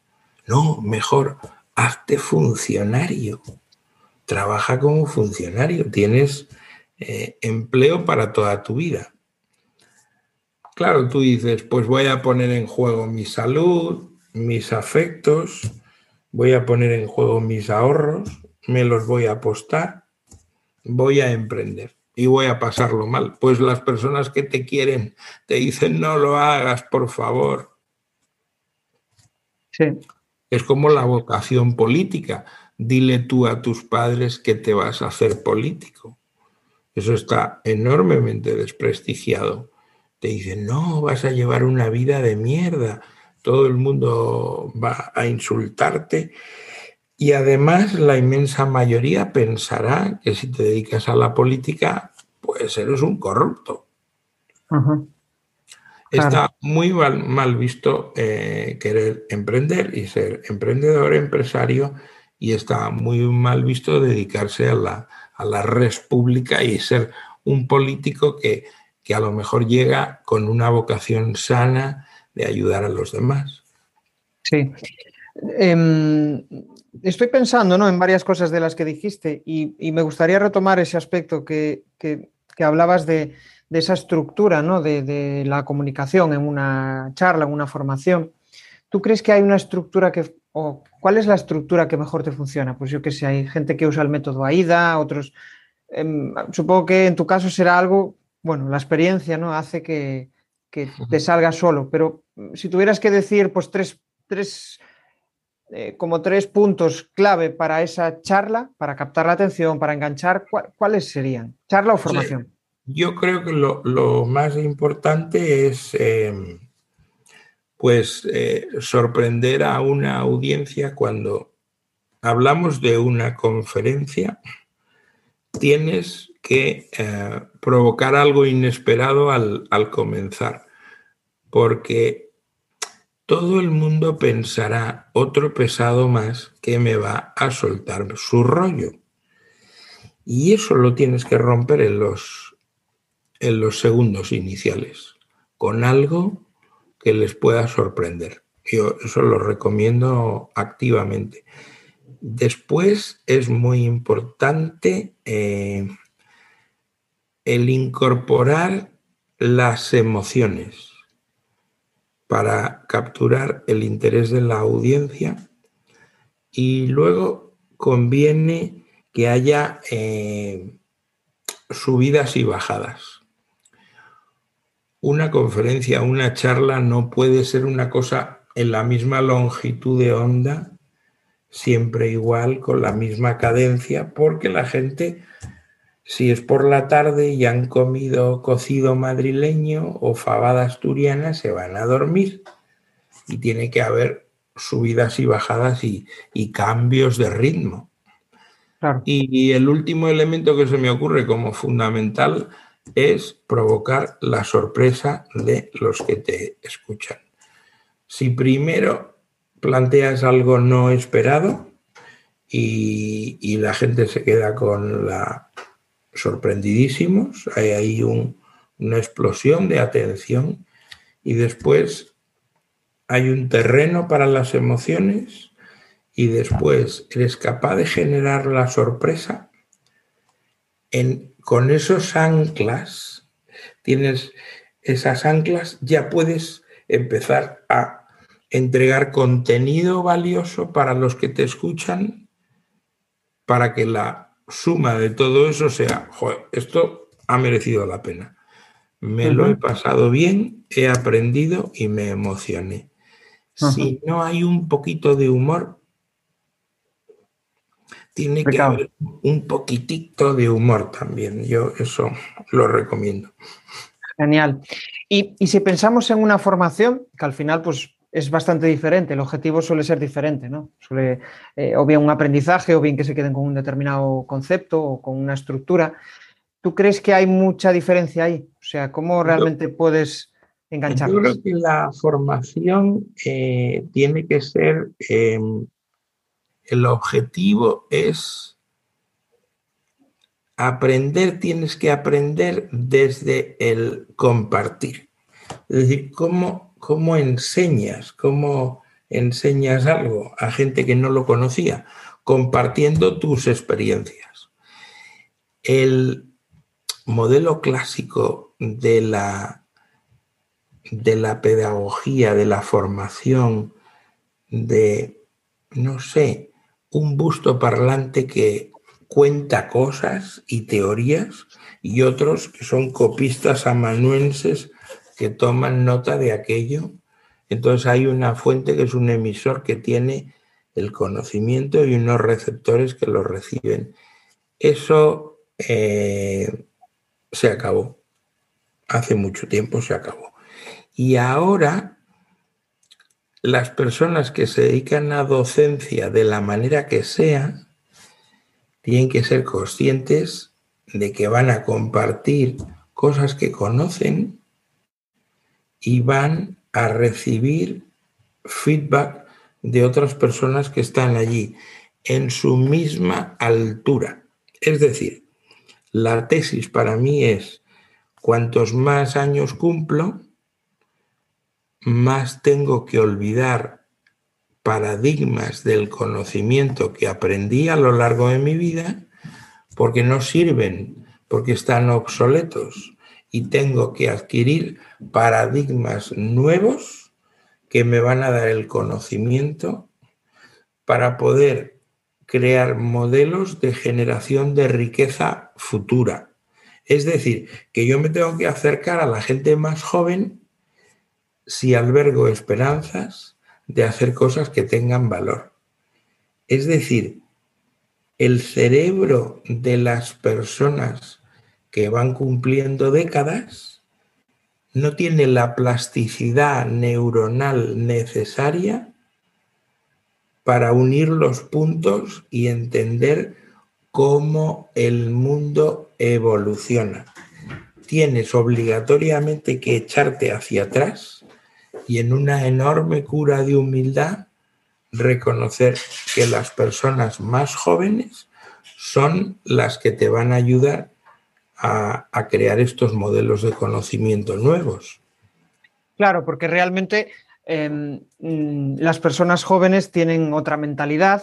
No, mejor, hazte funcionario. Trabaja como funcionario. Tienes eh, empleo para toda tu vida. Claro, tú dices, pues voy a poner en juego mi salud, mis afectos, voy a poner en juego mis ahorros, me los voy a apostar, voy a emprender y voy a pasarlo mal. Pues las personas que te quieren te dicen, no lo hagas, por favor. Sí. Es como la vocación política. Dile tú a tus padres que te vas a hacer político. Eso está enormemente desprestigiado te dicen, no, vas a llevar una vida de mierda, todo el mundo va a insultarte y además la inmensa mayoría pensará que si te dedicas a la política, pues eres un corrupto. Está muy mal, visto eh, querer emprender y ser emprendedor, empresario, y está muy mal visto dedicarse a la, a la red pública y ser un político que que a lo mejor llega con una vocación sana de ayudar a los demás. Sí. Em, estoy pensando ¿no? en varias cosas de las que dijiste y, me gustaría retomar ese aspecto que, hablabas de, esa estructura ¿no? de, la comunicación en una charla, en una formación. ¿Tú crees que hay una estructura que, o cuál es la estructura que mejor te funciona? Pues yo que sé, hay gente que usa el método AIDA, otros... Em, supongo que en tu caso será algo bueno, la experiencia ¿no? hace que, te salga solo, pero mm, si tuvieras que decir pues tres, tres eh, como tres puntos clave para esa charla, para captar la atención, para enganchar, ¿cuáles serían? ¿Charla o formación? Yo creo que lo, más importante es em, pues eh, sorprender a una audiencia cuando hablamos de una conferencia, tienes que eh, provocar algo inesperado al, comenzar, porque todo el mundo pensará otro pesado más que me va a soltar su rollo. Y eso lo tienes que romper en los, en los segundos iniciales, con algo que les pueda sorprender. Yo eso lo recomiendo activamente. Después es muy importante eh, el incorporar las emociones para capturar el interés de la audiencia y luego conviene que haya eh, subidas y bajadas. Una conferencia, una charla no puede ser una cosa en la misma longitud de onda, siempre igual, con la misma cadencia, porque la gente si es por la tarde y han comido cocido madrileño o fabada asturiana, se van a dormir. Y tiene que haber subidas y bajadas y, cambios de ritmo. Y, el último elemento que se me ocurre como fundamental es provocar la sorpresa de los que te escuchan. Si primero planteas algo no esperado y la gente se queda con la sorprendidísimos, hay ahí una explosión de atención y después hay un terreno para las emociones y después eres capaz de generar la sorpresa en, con esos anclas, tienes esas anclas, ya puedes empezar a entregar contenido valioso para los que te escuchan para que la suma de todo eso sea, joder, esto ha merecido la pena. Me lo he pasado bien, he aprendido y me emocioné. Si no hay un poquito de humor, tiene que haber un poquitito de humor también. Yo eso lo recomiendo. Genial. Y, y, si pensamos en una formación, que al final, pues es bastante diferente, el objetivo suele ser diferente, ¿no? Suele, eh, o bien un aprendizaje, o bien que se queden con un determinado concepto o con una estructura. ¿Tú crees que hay mucha diferencia ahí? O sea, ¿cómo realmente puedes engancharlos? Yo creo que la formación eh, tiene que ser, em, el objetivo es aprender, tienes que aprender desde el compartir. Es decir, cómo, cómo enseñas, cómo enseñas algo a gente que no lo conocía, compartiendo tus experiencias. El modelo clásico de la, de la pedagogía, de la formación, de, no sé, un busto parlante que cuenta cosas y teorías y otros que son copistas amanuenses que toman nota de aquello. Entonces hay una fuente que es un emisor que tiene el conocimiento y unos receptores que lo reciben. Eso eh, se acabó. Hace mucho tiempo se acabó. Y ahora las personas que se dedican a docencia de la manera que sea, tienen que ser conscientes de que van a compartir cosas que conocen y van a recibir feedback de otras personas que están allí en su misma altura. Es decir, la tesis para mí es, cuantos más años cumplo, más tengo que olvidar paradigmas del conocimiento que aprendí a lo largo de mi vida porque no sirven, porque están obsoletos y tengo que adquirir paradigmas nuevos que me van a dar el conocimiento para poder crear modelos de generación de riqueza futura. Es decir, que yo me tengo que acercar a la gente más joven si albergo esperanzas de hacer cosas que tengan valor. Es decir, el cerebro de las personas que van cumpliendo décadas no tiene la plasticidad neuronal necesaria para unir los puntos y entender cómo el mundo evoluciona. Tienes obligatoriamente que echarte hacia atrás y en una enorme cura de humildad reconocer que las personas más jóvenes son las que te van a ayudar a, crear estos modelos de conocimiento nuevos. Claro, porque realmente em, mm, las personas jóvenes tienen otra mentalidad,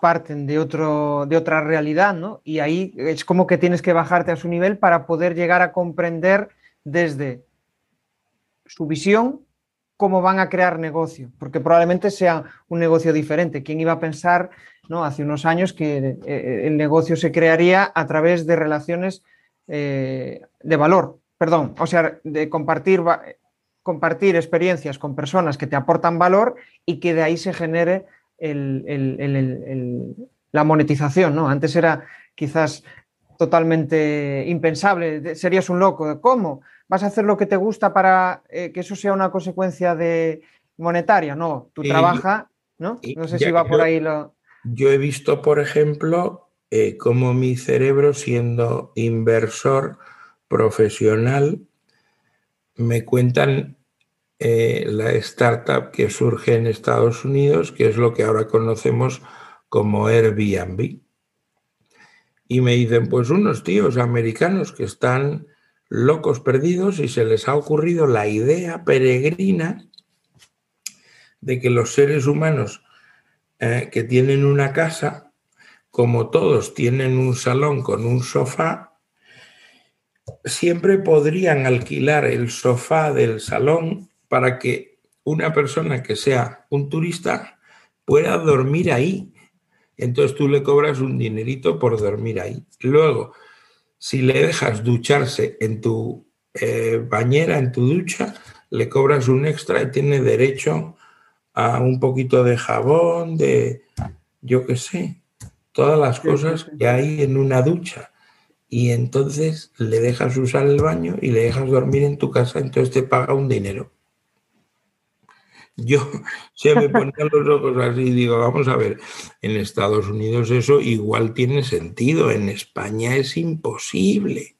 parten de, otro, de otra realidad, ¿no? Y ahí es como que tienes que bajarte a su nivel para poder llegar a comprender desde su visión cómo van a crear negocio, porque probablemente sea un negocio diferente. ¿Quién iba a pensar ¿no? hace unos años que eh, eh, el negocio se crearía a través de relaciones eh, de valor? Perdón, o sea, de compartir, compartir experiencias con personas que te aportan valor y que de ahí se genere la monetización. ¿no? Antes era quizás totalmente impensable, serías un loco. ¿Cómo? Vas a hacer lo que te gusta para eh, que eso sea una consecuencia de monetaria. No, tú trabajas, ¿no? No sé si va por ahí lo. Yo he visto, por ejemplo, eh, cómo mi cerebro, siendo inversor profesional, me cuentan eh, la startup que surge en Estados Unidos, que es lo que ahora conocemos como Airbnb. Y me dicen, pues unos tíos americanos que están locos perdidos y se les ha ocurrido la idea peregrina de que los seres humanos eh, que tienen una casa, como todos tienen un salón con un sofá, siempre podrían alquilar el sofá del salón para que una persona que sea un turista pueda dormir ahí. Entonces tú le cobras un dinerito por dormir ahí. Luego, si le dejas ducharse en tu eh, bañera, en tu ducha, le cobras un extra y tiene derecho a un poquito de jabón, de, yo qué sé, todas las cosas que hay en una ducha. Y entonces le dejas usar el baño y le dejas dormir en tu casa, entonces te paga un dinero. Yo se me ponían los ojos así y digo, vamos a ver, en Estados Unidos eso igual tiene sentido, en España es imposible.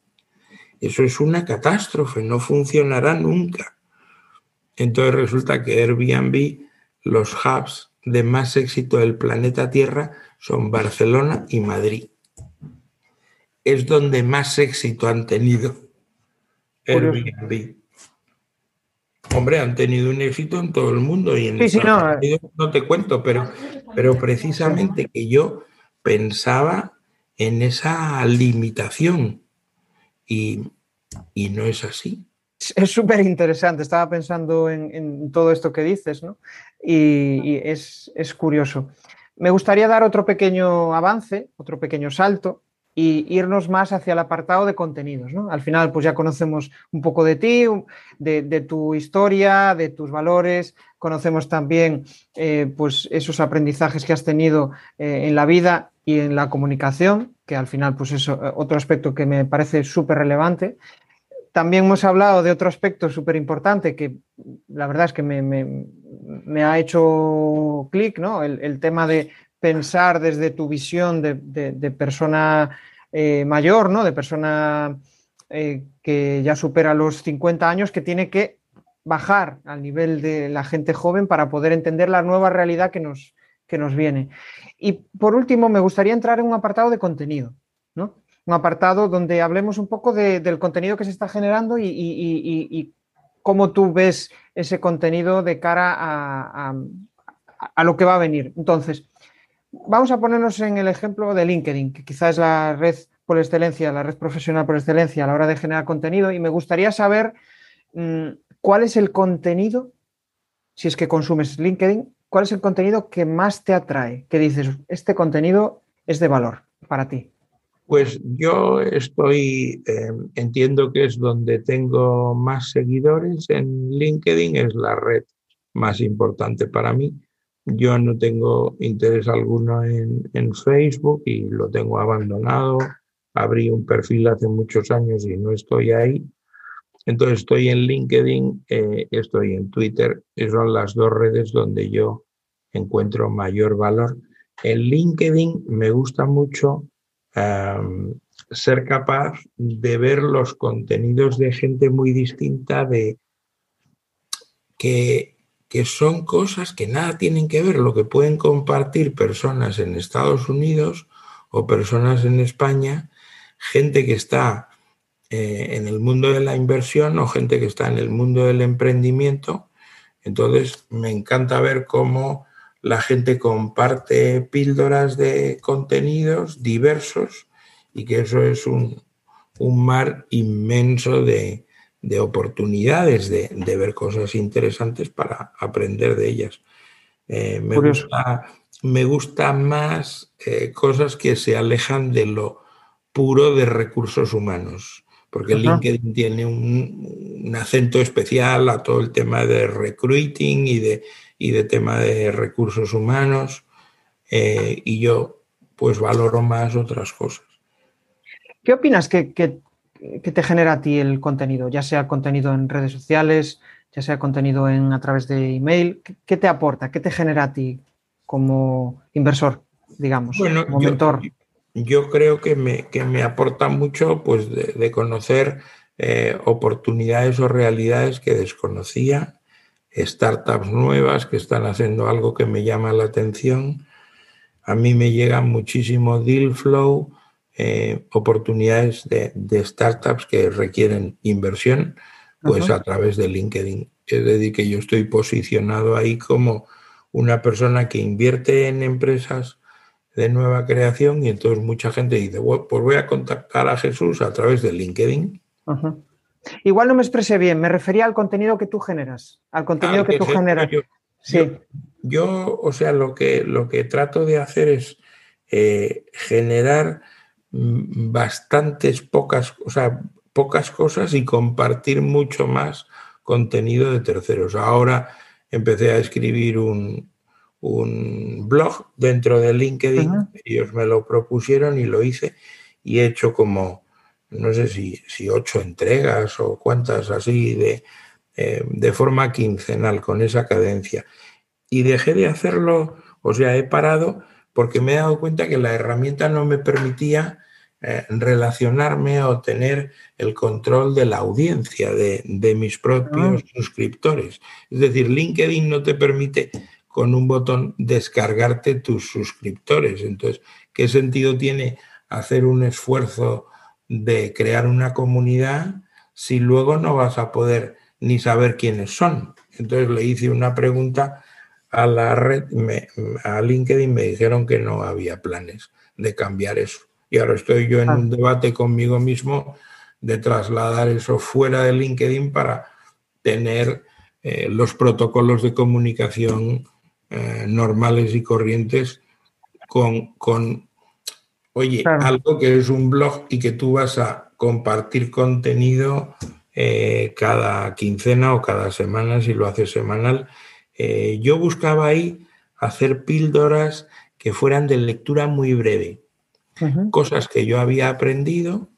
Eso es una catástrofe, no funcionará nunca. Entonces resulta que Airbnb, los hubs de más éxito del planeta Tierra son Barcelona y Madrid. Es donde más éxito han tenido Airbnb. Hombre, han tenido un éxito en todo el mundo y en Estados Unidos no te cuento, pero, pero precisamente que yo pensaba en esa limitación y, no es así. Es súper interesante, estaba pensando en, todo esto que dices, ¿no? Y, es, es curioso. Me gustaría dar otro pequeño avance, otro pequeño salto, y irnos más hacia el apartado de contenidos. ¿no? Al final, pues ya conocemos un poco de ti, de, tu historia, de tus valores, conocemos también eh, pues esos aprendizajes que has tenido eh, en la vida y en la comunicación, que al final pues es otro aspecto que me parece súper relevante. También hemos hablado de otro aspecto súper importante que la verdad es que me, ha hecho clic, ¿no? el tema de pensar desde tu visión de, persona eh, mayor, ¿no? De persona eh, que ya supera los 50 años, que tiene que bajar al nivel de la gente joven para poder entender la nueva realidad que nos, que nos viene. Y por último, me gustaría entrar en un apartado de contenido, ¿no? Un apartado donde hablemos un poco del contenido que se está generando y, cómo tú ves ese contenido de cara a, a, lo que va a venir. Entonces, vamos a ponernos en el ejemplo de LinkedIn, que quizás es la red por excelencia, la red profesional por excelencia a la hora de generar contenido. Y me gustaría saber mm, cuál es el contenido, si es que consumes LinkedIn, cuál es el contenido que más te atrae, que dices, este contenido es de valor para ti. Pues yo estoy, em, entiendo que es donde tengo más seguidores en LinkedIn, es la red más importante para mí yo no tengo interés alguno en, Facebook y lo tengo abandonado. Abrí un perfil hace muchos años y no estoy ahí. Entonces estoy en LinkedIn, eh, estoy en Twitter. Son las dos redes donde yo encuentro mayor valor. En LinkedIn me gusta mucho ser capaz de ver los contenidos de gente muy distinta de que que son cosas que nada tienen que ver lo que pueden compartir personas en Estados Unidos o personas en España, gente que está eh, en el mundo de la inversión o gente que está en el mundo del emprendimiento. Entonces, me encanta ver cómo la gente comparte píldoras de contenidos diversos y que eso es un mar inmenso de, de oportunidades de, ver cosas interesantes para aprender de ellas. Eh, me, gusta, me, gusta, más eh, cosas que se alejan de lo puro de recursos humanos, porque LinkedIn tiene un, acento especial a todo el tema de recruiting y de, y de tema de recursos humanos, eh, y yo pues valoro más otras cosas. ¿Qué opinas que, que ¿qué te genera a ti el contenido? Ya sea contenido en redes sociales, ya sea contenido en, a través de email. ¿Qué, te aporta? ¿Qué te genera a ti como inversor, digamos, como yo, mentor? Yo creo que me, que me aporta mucho pues, de, conocer eh, oportunidades o realidades que desconocía, startups nuevas que están haciendo algo que me llama la atención. A mí me llega muchísimo deal flow, eh, oportunidades de, startups que requieren inversión, pues a través de LinkedIn. Es decir, que yo estoy posicionado ahí como una persona que invierte en empresas de nueva creación y entonces mucha gente dice, pues voy a contactar a Jesús a través de LinkedIn. Igual no me expresé bien, me refería al contenido que tú generas, al contenido que, tú generas. sí. Yo, o sea, lo que, lo que trato de hacer es eh, generar bastantes pocas, o sea, pocas cosas y compartir mucho más contenido de terceros. Ahora empecé a escribir un, un blog dentro de LinkedIn, ellos me lo propusieron y lo hice y he hecho como, no sé si, si ocho entregas o cuántas así de, eh, de forma quincenal, con esa cadencia. Y dejé de hacerlo, o sea, he parado porque me he dado cuenta que la herramienta no me permitía eh, relacionarme o tener el control de la audiencia, de, mis propios ah. suscriptores. Es decir, LinkedIn no te permite con un botón descargarte tus suscriptores. Entonces, ¿qué sentido tiene hacer un esfuerzo de crear una comunidad si luego no vas a poder ni saber quiénes son? Entonces le hice una pregunta a la red, a LinkedIn me dijeron que no había planes de cambiar eso. Y ahora estoy yo en ah. un debate conmigo mismo de trasladar eso fuera de LinkedIn para tener eh, los protocolos de comunicación eh, normales y corrientes con, con oye, algo que es un blog y que tú vas a compartir contenido eh, cada quincena o cada semana, si lo haces semanal. Yo buscaba ahí hacer píldoras que fueran de lectura muy breve cosas que yo había aprendido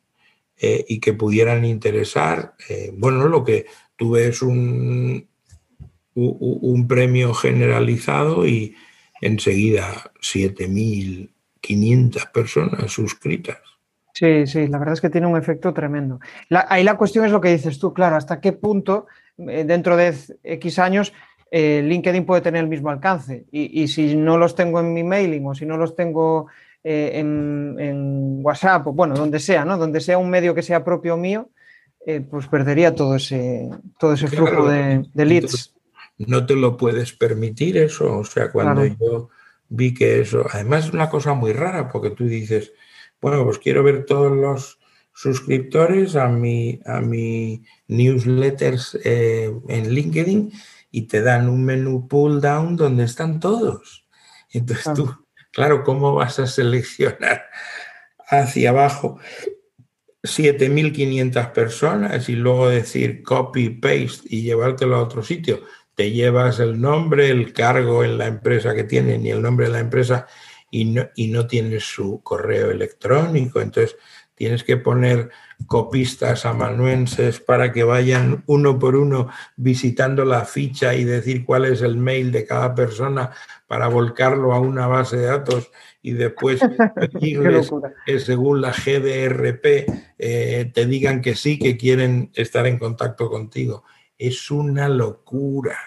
eh, y que pudieran interesar. Eh, bueno, lo que tuve es un, un premio generalizado y enseguida 7.500 personas suscritas. Sí, sí, la verdad es que tiene un efecto tremendo. ahí la cuestión es lo que dices tú, claro, hasta qué punto eh, dentro de X años LinkedIn puede tener el mismo alcance. Y, y, si no los tengo en mi mailing o si no los tengo eh, en, WhatsApp o bueno, donde sea, ¿no? Donde sea un medio que sea propio mío, eh, pues perdería todo ese, todo ese flujo de, leads. No te lo puedes permitir eso. O sea, cuando yo vi que eso, además es una cosa muy rara porque tú dices, bueno, pues quiero ver todos los suscriptores a mi, a mi newsletters eh, en LinkedIn y te dan un menú pull down donde están todos. Entonces tú Claro, ¿cómo vas a seleccionar hacia abajo 7.500 personas y luego decir copy, paste y llevártelo a otro sitio? Te llevas el nombre, el cargo en la empresa que tienen y el nombre de la empresa y no, y no tienes su correo electrónico. Entonces, tienes que poner copistas amanuenses para que vayan uno por uno visitando la ficha y decir cuál es el mail de cada persona para volcarlo a una base de datos y después pedirles que según la GDRP eh, te digan que sí, que quieren estar en contacto contigo. Es una locura.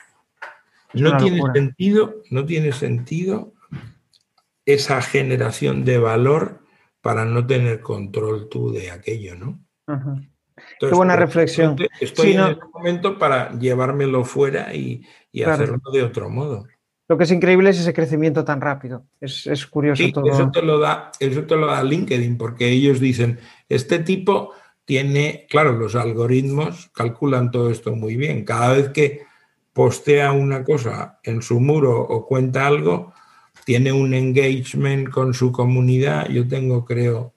no tiene sentido, no tiene sentido esa generación de valor para no tener control tú de aquello, ¿no? Qué buena reflexión. Estoy en el momento para llevármelo fuera y, hacerlo de otro modo. Lo que es increíble es ese crecimiento tan rápido. Es, curioso todo. Eso te, lo da, eso te lo da LinkedIn, porque ellos dicen, este tipo tiene, claro, los algoritmos calculan todo esto muy bien. Cada vez que postea una cosa en su muro o cuenta algo, tiene un engagement con su comunidad. Yo tengo, creo,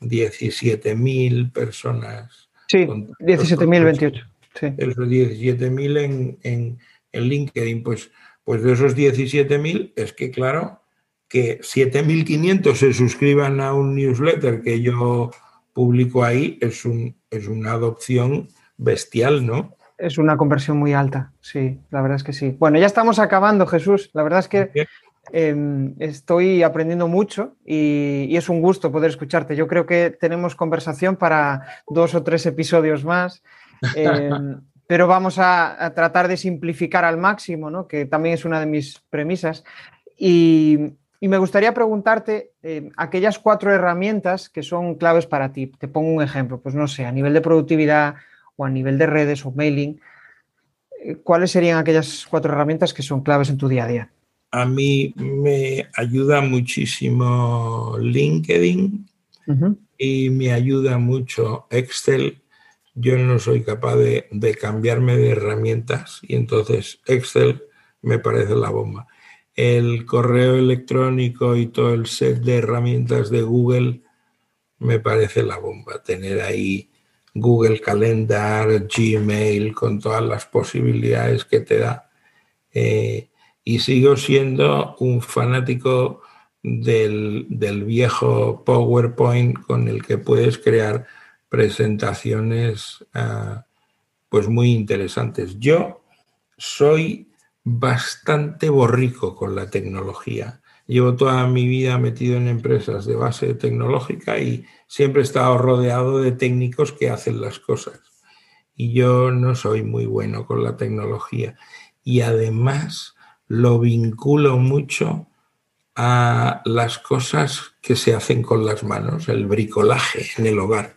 17.000 personas. Sí, 17.028. Sí. Esos 17.000 en, en, en, LinkedIn. Pues, pues de esos 17.000 es que, claro, que 7.500 se suscriban a un newsletter que yo publico ahí es, un, es una adopción bestial, ¿no? Es una conversión muy alta, sí, la verdad es que sí. Bueno, ya estamos acabando, Jesús. La verdad es que Em, estoy aprendiendo mucho y, es un gusto poder escucharte. Yo creo que tenemos conversación para dos o tres episodios más, em, pero vamos a, tratar de simplificar al máximo, ¿no? que también es una de mis premisas. Y, me gustaría preguntarte em, aquellas cuatro herramientas que son claves para ti. Te pongo un ejemplo, pues no sé, a nivel de productividad o a nivel de redes o mailing, eh, ¿cuáles serían aquellas cuatro herramientas que son claves en tu día a día? A mí me ayuda muchísimo LinkedIn y me ayuda mucho Excel. Yo no soy capaz de, cambiarme de herramientas y entonces Excel me parece la bomba. El correo electrónico y todo el set de herramientas de Google me parece la bomba. Tener ahí Google Calendar, Gmail, con todas las posibilidades que te da. Eh, y sigo siendo un fanático del, viejo PowerPoint con el que puedes crear presentaciones ah, pues muy interesantes. Yo soy bastante borrico con la tecnología. Llevo toda mi vida metido en empresas de base tecnológica y siempre he estado rodeado de técnicos que hacen las cosas. Y yo no soy muy bueno con la tecnología. Y además lo vinculo mucho a las cosas que se hacen con las manos, el bricolaje en el hogar.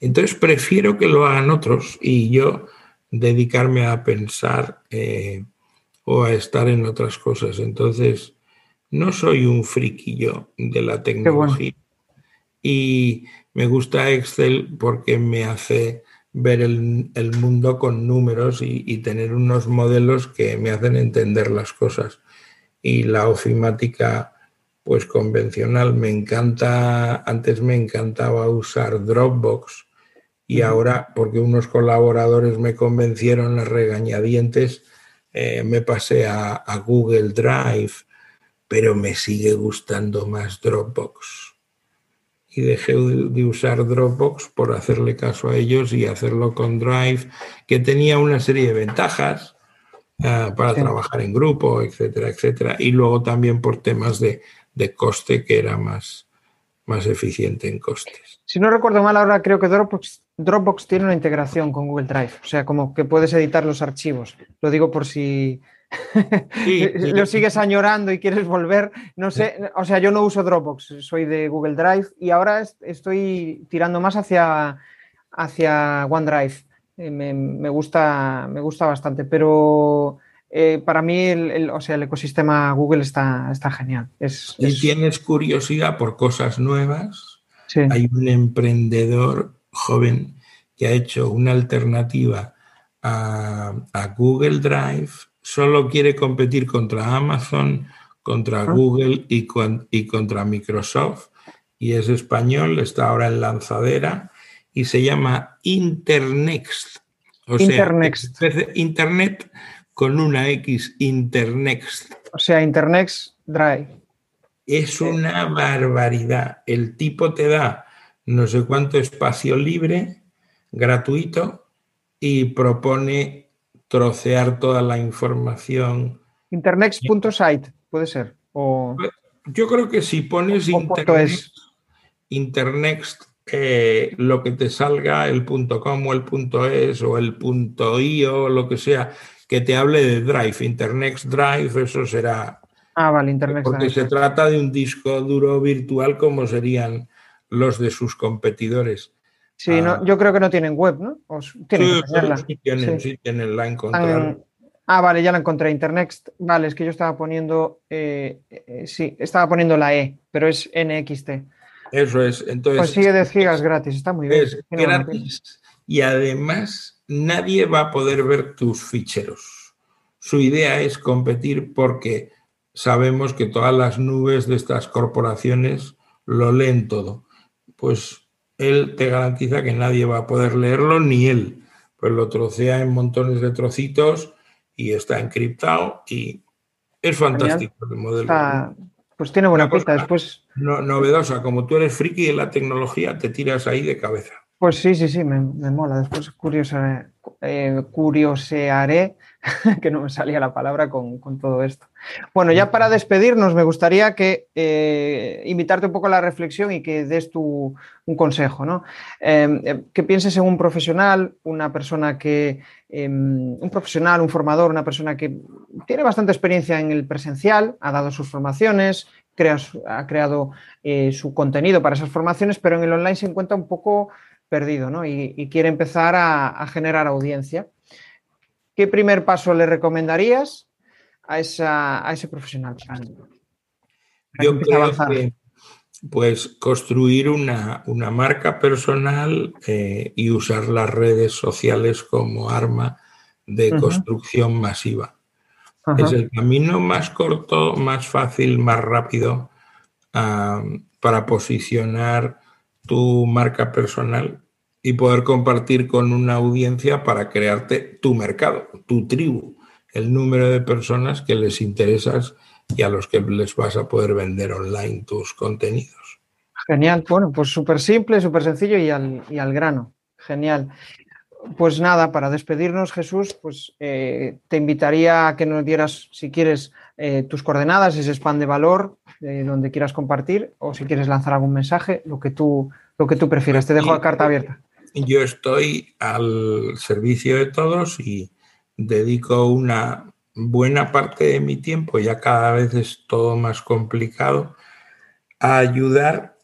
Entonces prefiero que lo hagan otros y yo dedicarme a pensar eh, o a estar en otras cosas. Entonces, no soy un friquillo de la tecnología. Y me gusta Excel porque me hace ver el, mundo con números y, tener unos modelos que me hacen entender las cosas. Y la ofimática, pues convencional, me encanta, antes me encantaba usar Dropbox y ahora, porque unos colaboradores me convencieron las regañadientes, eh, me pasé a, Google Drive, pero me sigue gustando más Dropbox. Y dejé de usar Dropbox por hacerle caso a ellos y hacerlo con Drive, que tenía una serie de ventajas eh, para trabajar en grupo, etcétera, etcétera. Y luego también por temas de, de coste que era más, más eficiente en costes. Si no recuerdo mal, ahora creo que Dropbox Dropbox tiene una integración con Google Drive, o sea, como que puedes editar los archivos. Lo digo por si lo sigues añorando y quieres volver. No sé, o sea, yo no uso Dropbox, soy de Google Drive y ahora estoy tirando más hacia, hacia OneDrive. Eh, me, gusta, me gusta bastante, pero eh, para mí el, o sea, el ecosistema Google está, está genial. Es, si tienes curiosidad por cosas nuevas, hay un emprendedor joven que ha hecho una alternativa a, Google Drive, solo quiere competir contra Amazon, contra. Google y, y contra Microsoft, y es español, está ahora en lanzadera, y se llama Internext. O Internext. sea, Internet con una X, Internext. O sea, Internext Drive. Es una barbaridad. El tipo te da no sé cuánto espacio libre, gratuito, y propone trocear toda la información. Internext.site, puede ser. O... Yo creo que si pones Internext, Internext eh, lo que te salga, el .com o el .es o el .io, lo que sea, que te hable de Drive, Internext Drive, eso será... Ah, vale, Internext Porque se trata de un disco duro virtual como serían los de sus competidores. Sí, no, ah. yo creo que no tienen web, ¿no? tienen sí, tienen, sí. tienen, la encontraron. Ah, vale, ya la encontré. Internext. Vale, es que yo estaba poniendo. Eh, eh, sí, estaba poniendo la E, pero es NXT. Eso es. Entonces. Pues sigue de gigas gratis, está muy bien. Es gratis y además nadie va a poder ver tus ficheros. Su idea es competir porque sabemos que todas las nubes de estas corporaciones lo leen todo pues él te garantiza que nadie va a poder leerlo, ni él. Pues lo trocea en montones de trocitos y está encriptado y es fantástico el modelo. pues tiene buena pinta. Después. novedosa, como tú eres friki de la tecnología, te tiras ahí de cabeza. Pues sí, sí, sí, me, mola. Después eh, curiosearé que no me salía la palabra con, todo esto. Bueno, ya para despedirnos, me gustaría que eh, invitarte un poco a la reflexión y que des tu, un consejo, ¿no? Em, eh, que pienses en un profesional, una persona que, em, un profesional, un formador, una persona que tiene bastante experiencia en el presencial, ha dado sus formaciones, ha creado eh, su contenido para esas formaciones, pero en el online se encuentra un poco perdido, ¿no? Y, quiere empezar a generar audiencia. ¿Qué primer paso le recomendarías a, ese profesional? Yo creo que pues construir una, marca personal eh, y usar las redes sociales como arma de construcción masiva. Es el camino más corto, más fácil, más rápido para posicionar tu marca personal y poder compartir con una audiencia para crearte tu mercado, tu tribu, el número de personas que les interesas y a los que les vas a poder vender online tus contenidos. Genial, bueno, pues súper simple, súper sencillo y al, y al grano. Genial. pues nada, para despedirnos, Jesús, pues eh, te invitaría a que nos dieras, si quieres, eh, tus coordenadas, ese spam de valor, donde quieras compartir, o si quieres lanzar algún mensaje, lo que tú, lo que tú prefieras. Te dejo la carta abierta. Yo estoy al servicio de todos y dedico una buena parte de mi tiempo, ya cada vez es todo más complicado, a ayudar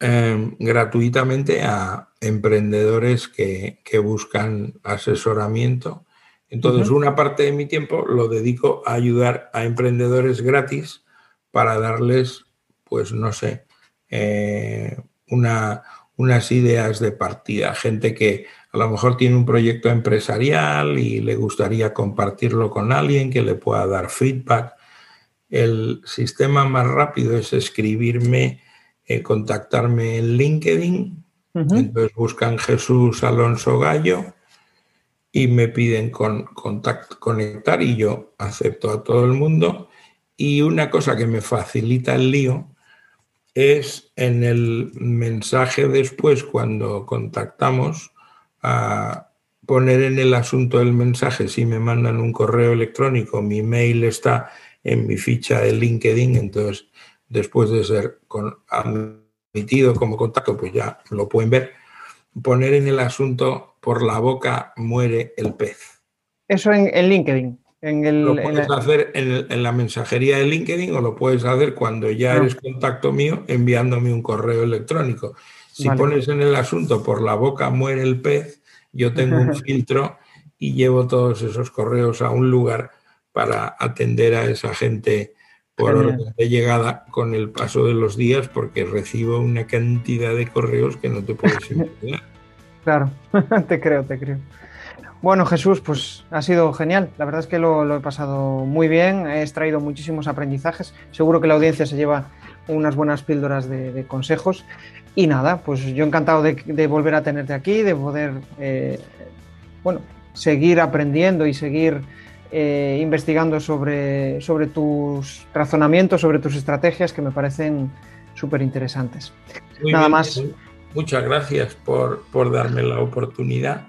em, gratuitamente a emprendedores que, buscan asesoramiento. Entonces, una parte de mi tiempo lo dedico a ayudar a emprendedores gratis para darles, pues no sé, eh, una, unas ideas de partida. Gente que a lo mejor tiene un proyecto empresarial y le gustaría compartirlo con alguien que le pueda dar feedback. El sistema más rápido es escribirme, eh, contactarme en LinkedIn. Entonces buscan Jesús Alonso Gallo y me piden con, conectar y yo acepto a todo el mundo. Y una cosa que me facilita el lío es en el mensaje después, cuando contactamos, a poner en el asunto del mensaje, si me mandan un correo electrónico, mi mail está en mi ficha de LinkedIn, entonces después de ser admitido como contacto, pues ya lo pueden ver, poner en el asunto por la boca muere el pez. Eso en, en LinkedIn lo puedes hacer en, la mensajería de LinkedIn o lo puedes hacer cuando ya eres contacto mío enviándome un correo electrónico. Si pones en el asunto por la boca muere el pez, yo tengo un filtro y llevo todos esos correos a un lugar para atender a esa gente por orden de llegada con el paso de los días porque recibo una cantidad de correos que no te puedes imaginar. Claro, te creo, te creo. Bueno, Jesús, pues ha sido genial. La verdad es que lo, he pasado muy bien, he extraído muchísimos aprendizajes. Seguro que la audiencia se lleva unas buenas píldoras de, consejos. Y nada, pues yo encantado de, volver a tenerte aquí, de poder, eh, bueno, seguir aprendiendo y seguir eh, investigando sobre, sobre tus razonamientos, sobre tus estrategias que me parecen súper interesantes. Nada más. Muchas gracias por, por darme la oportunidad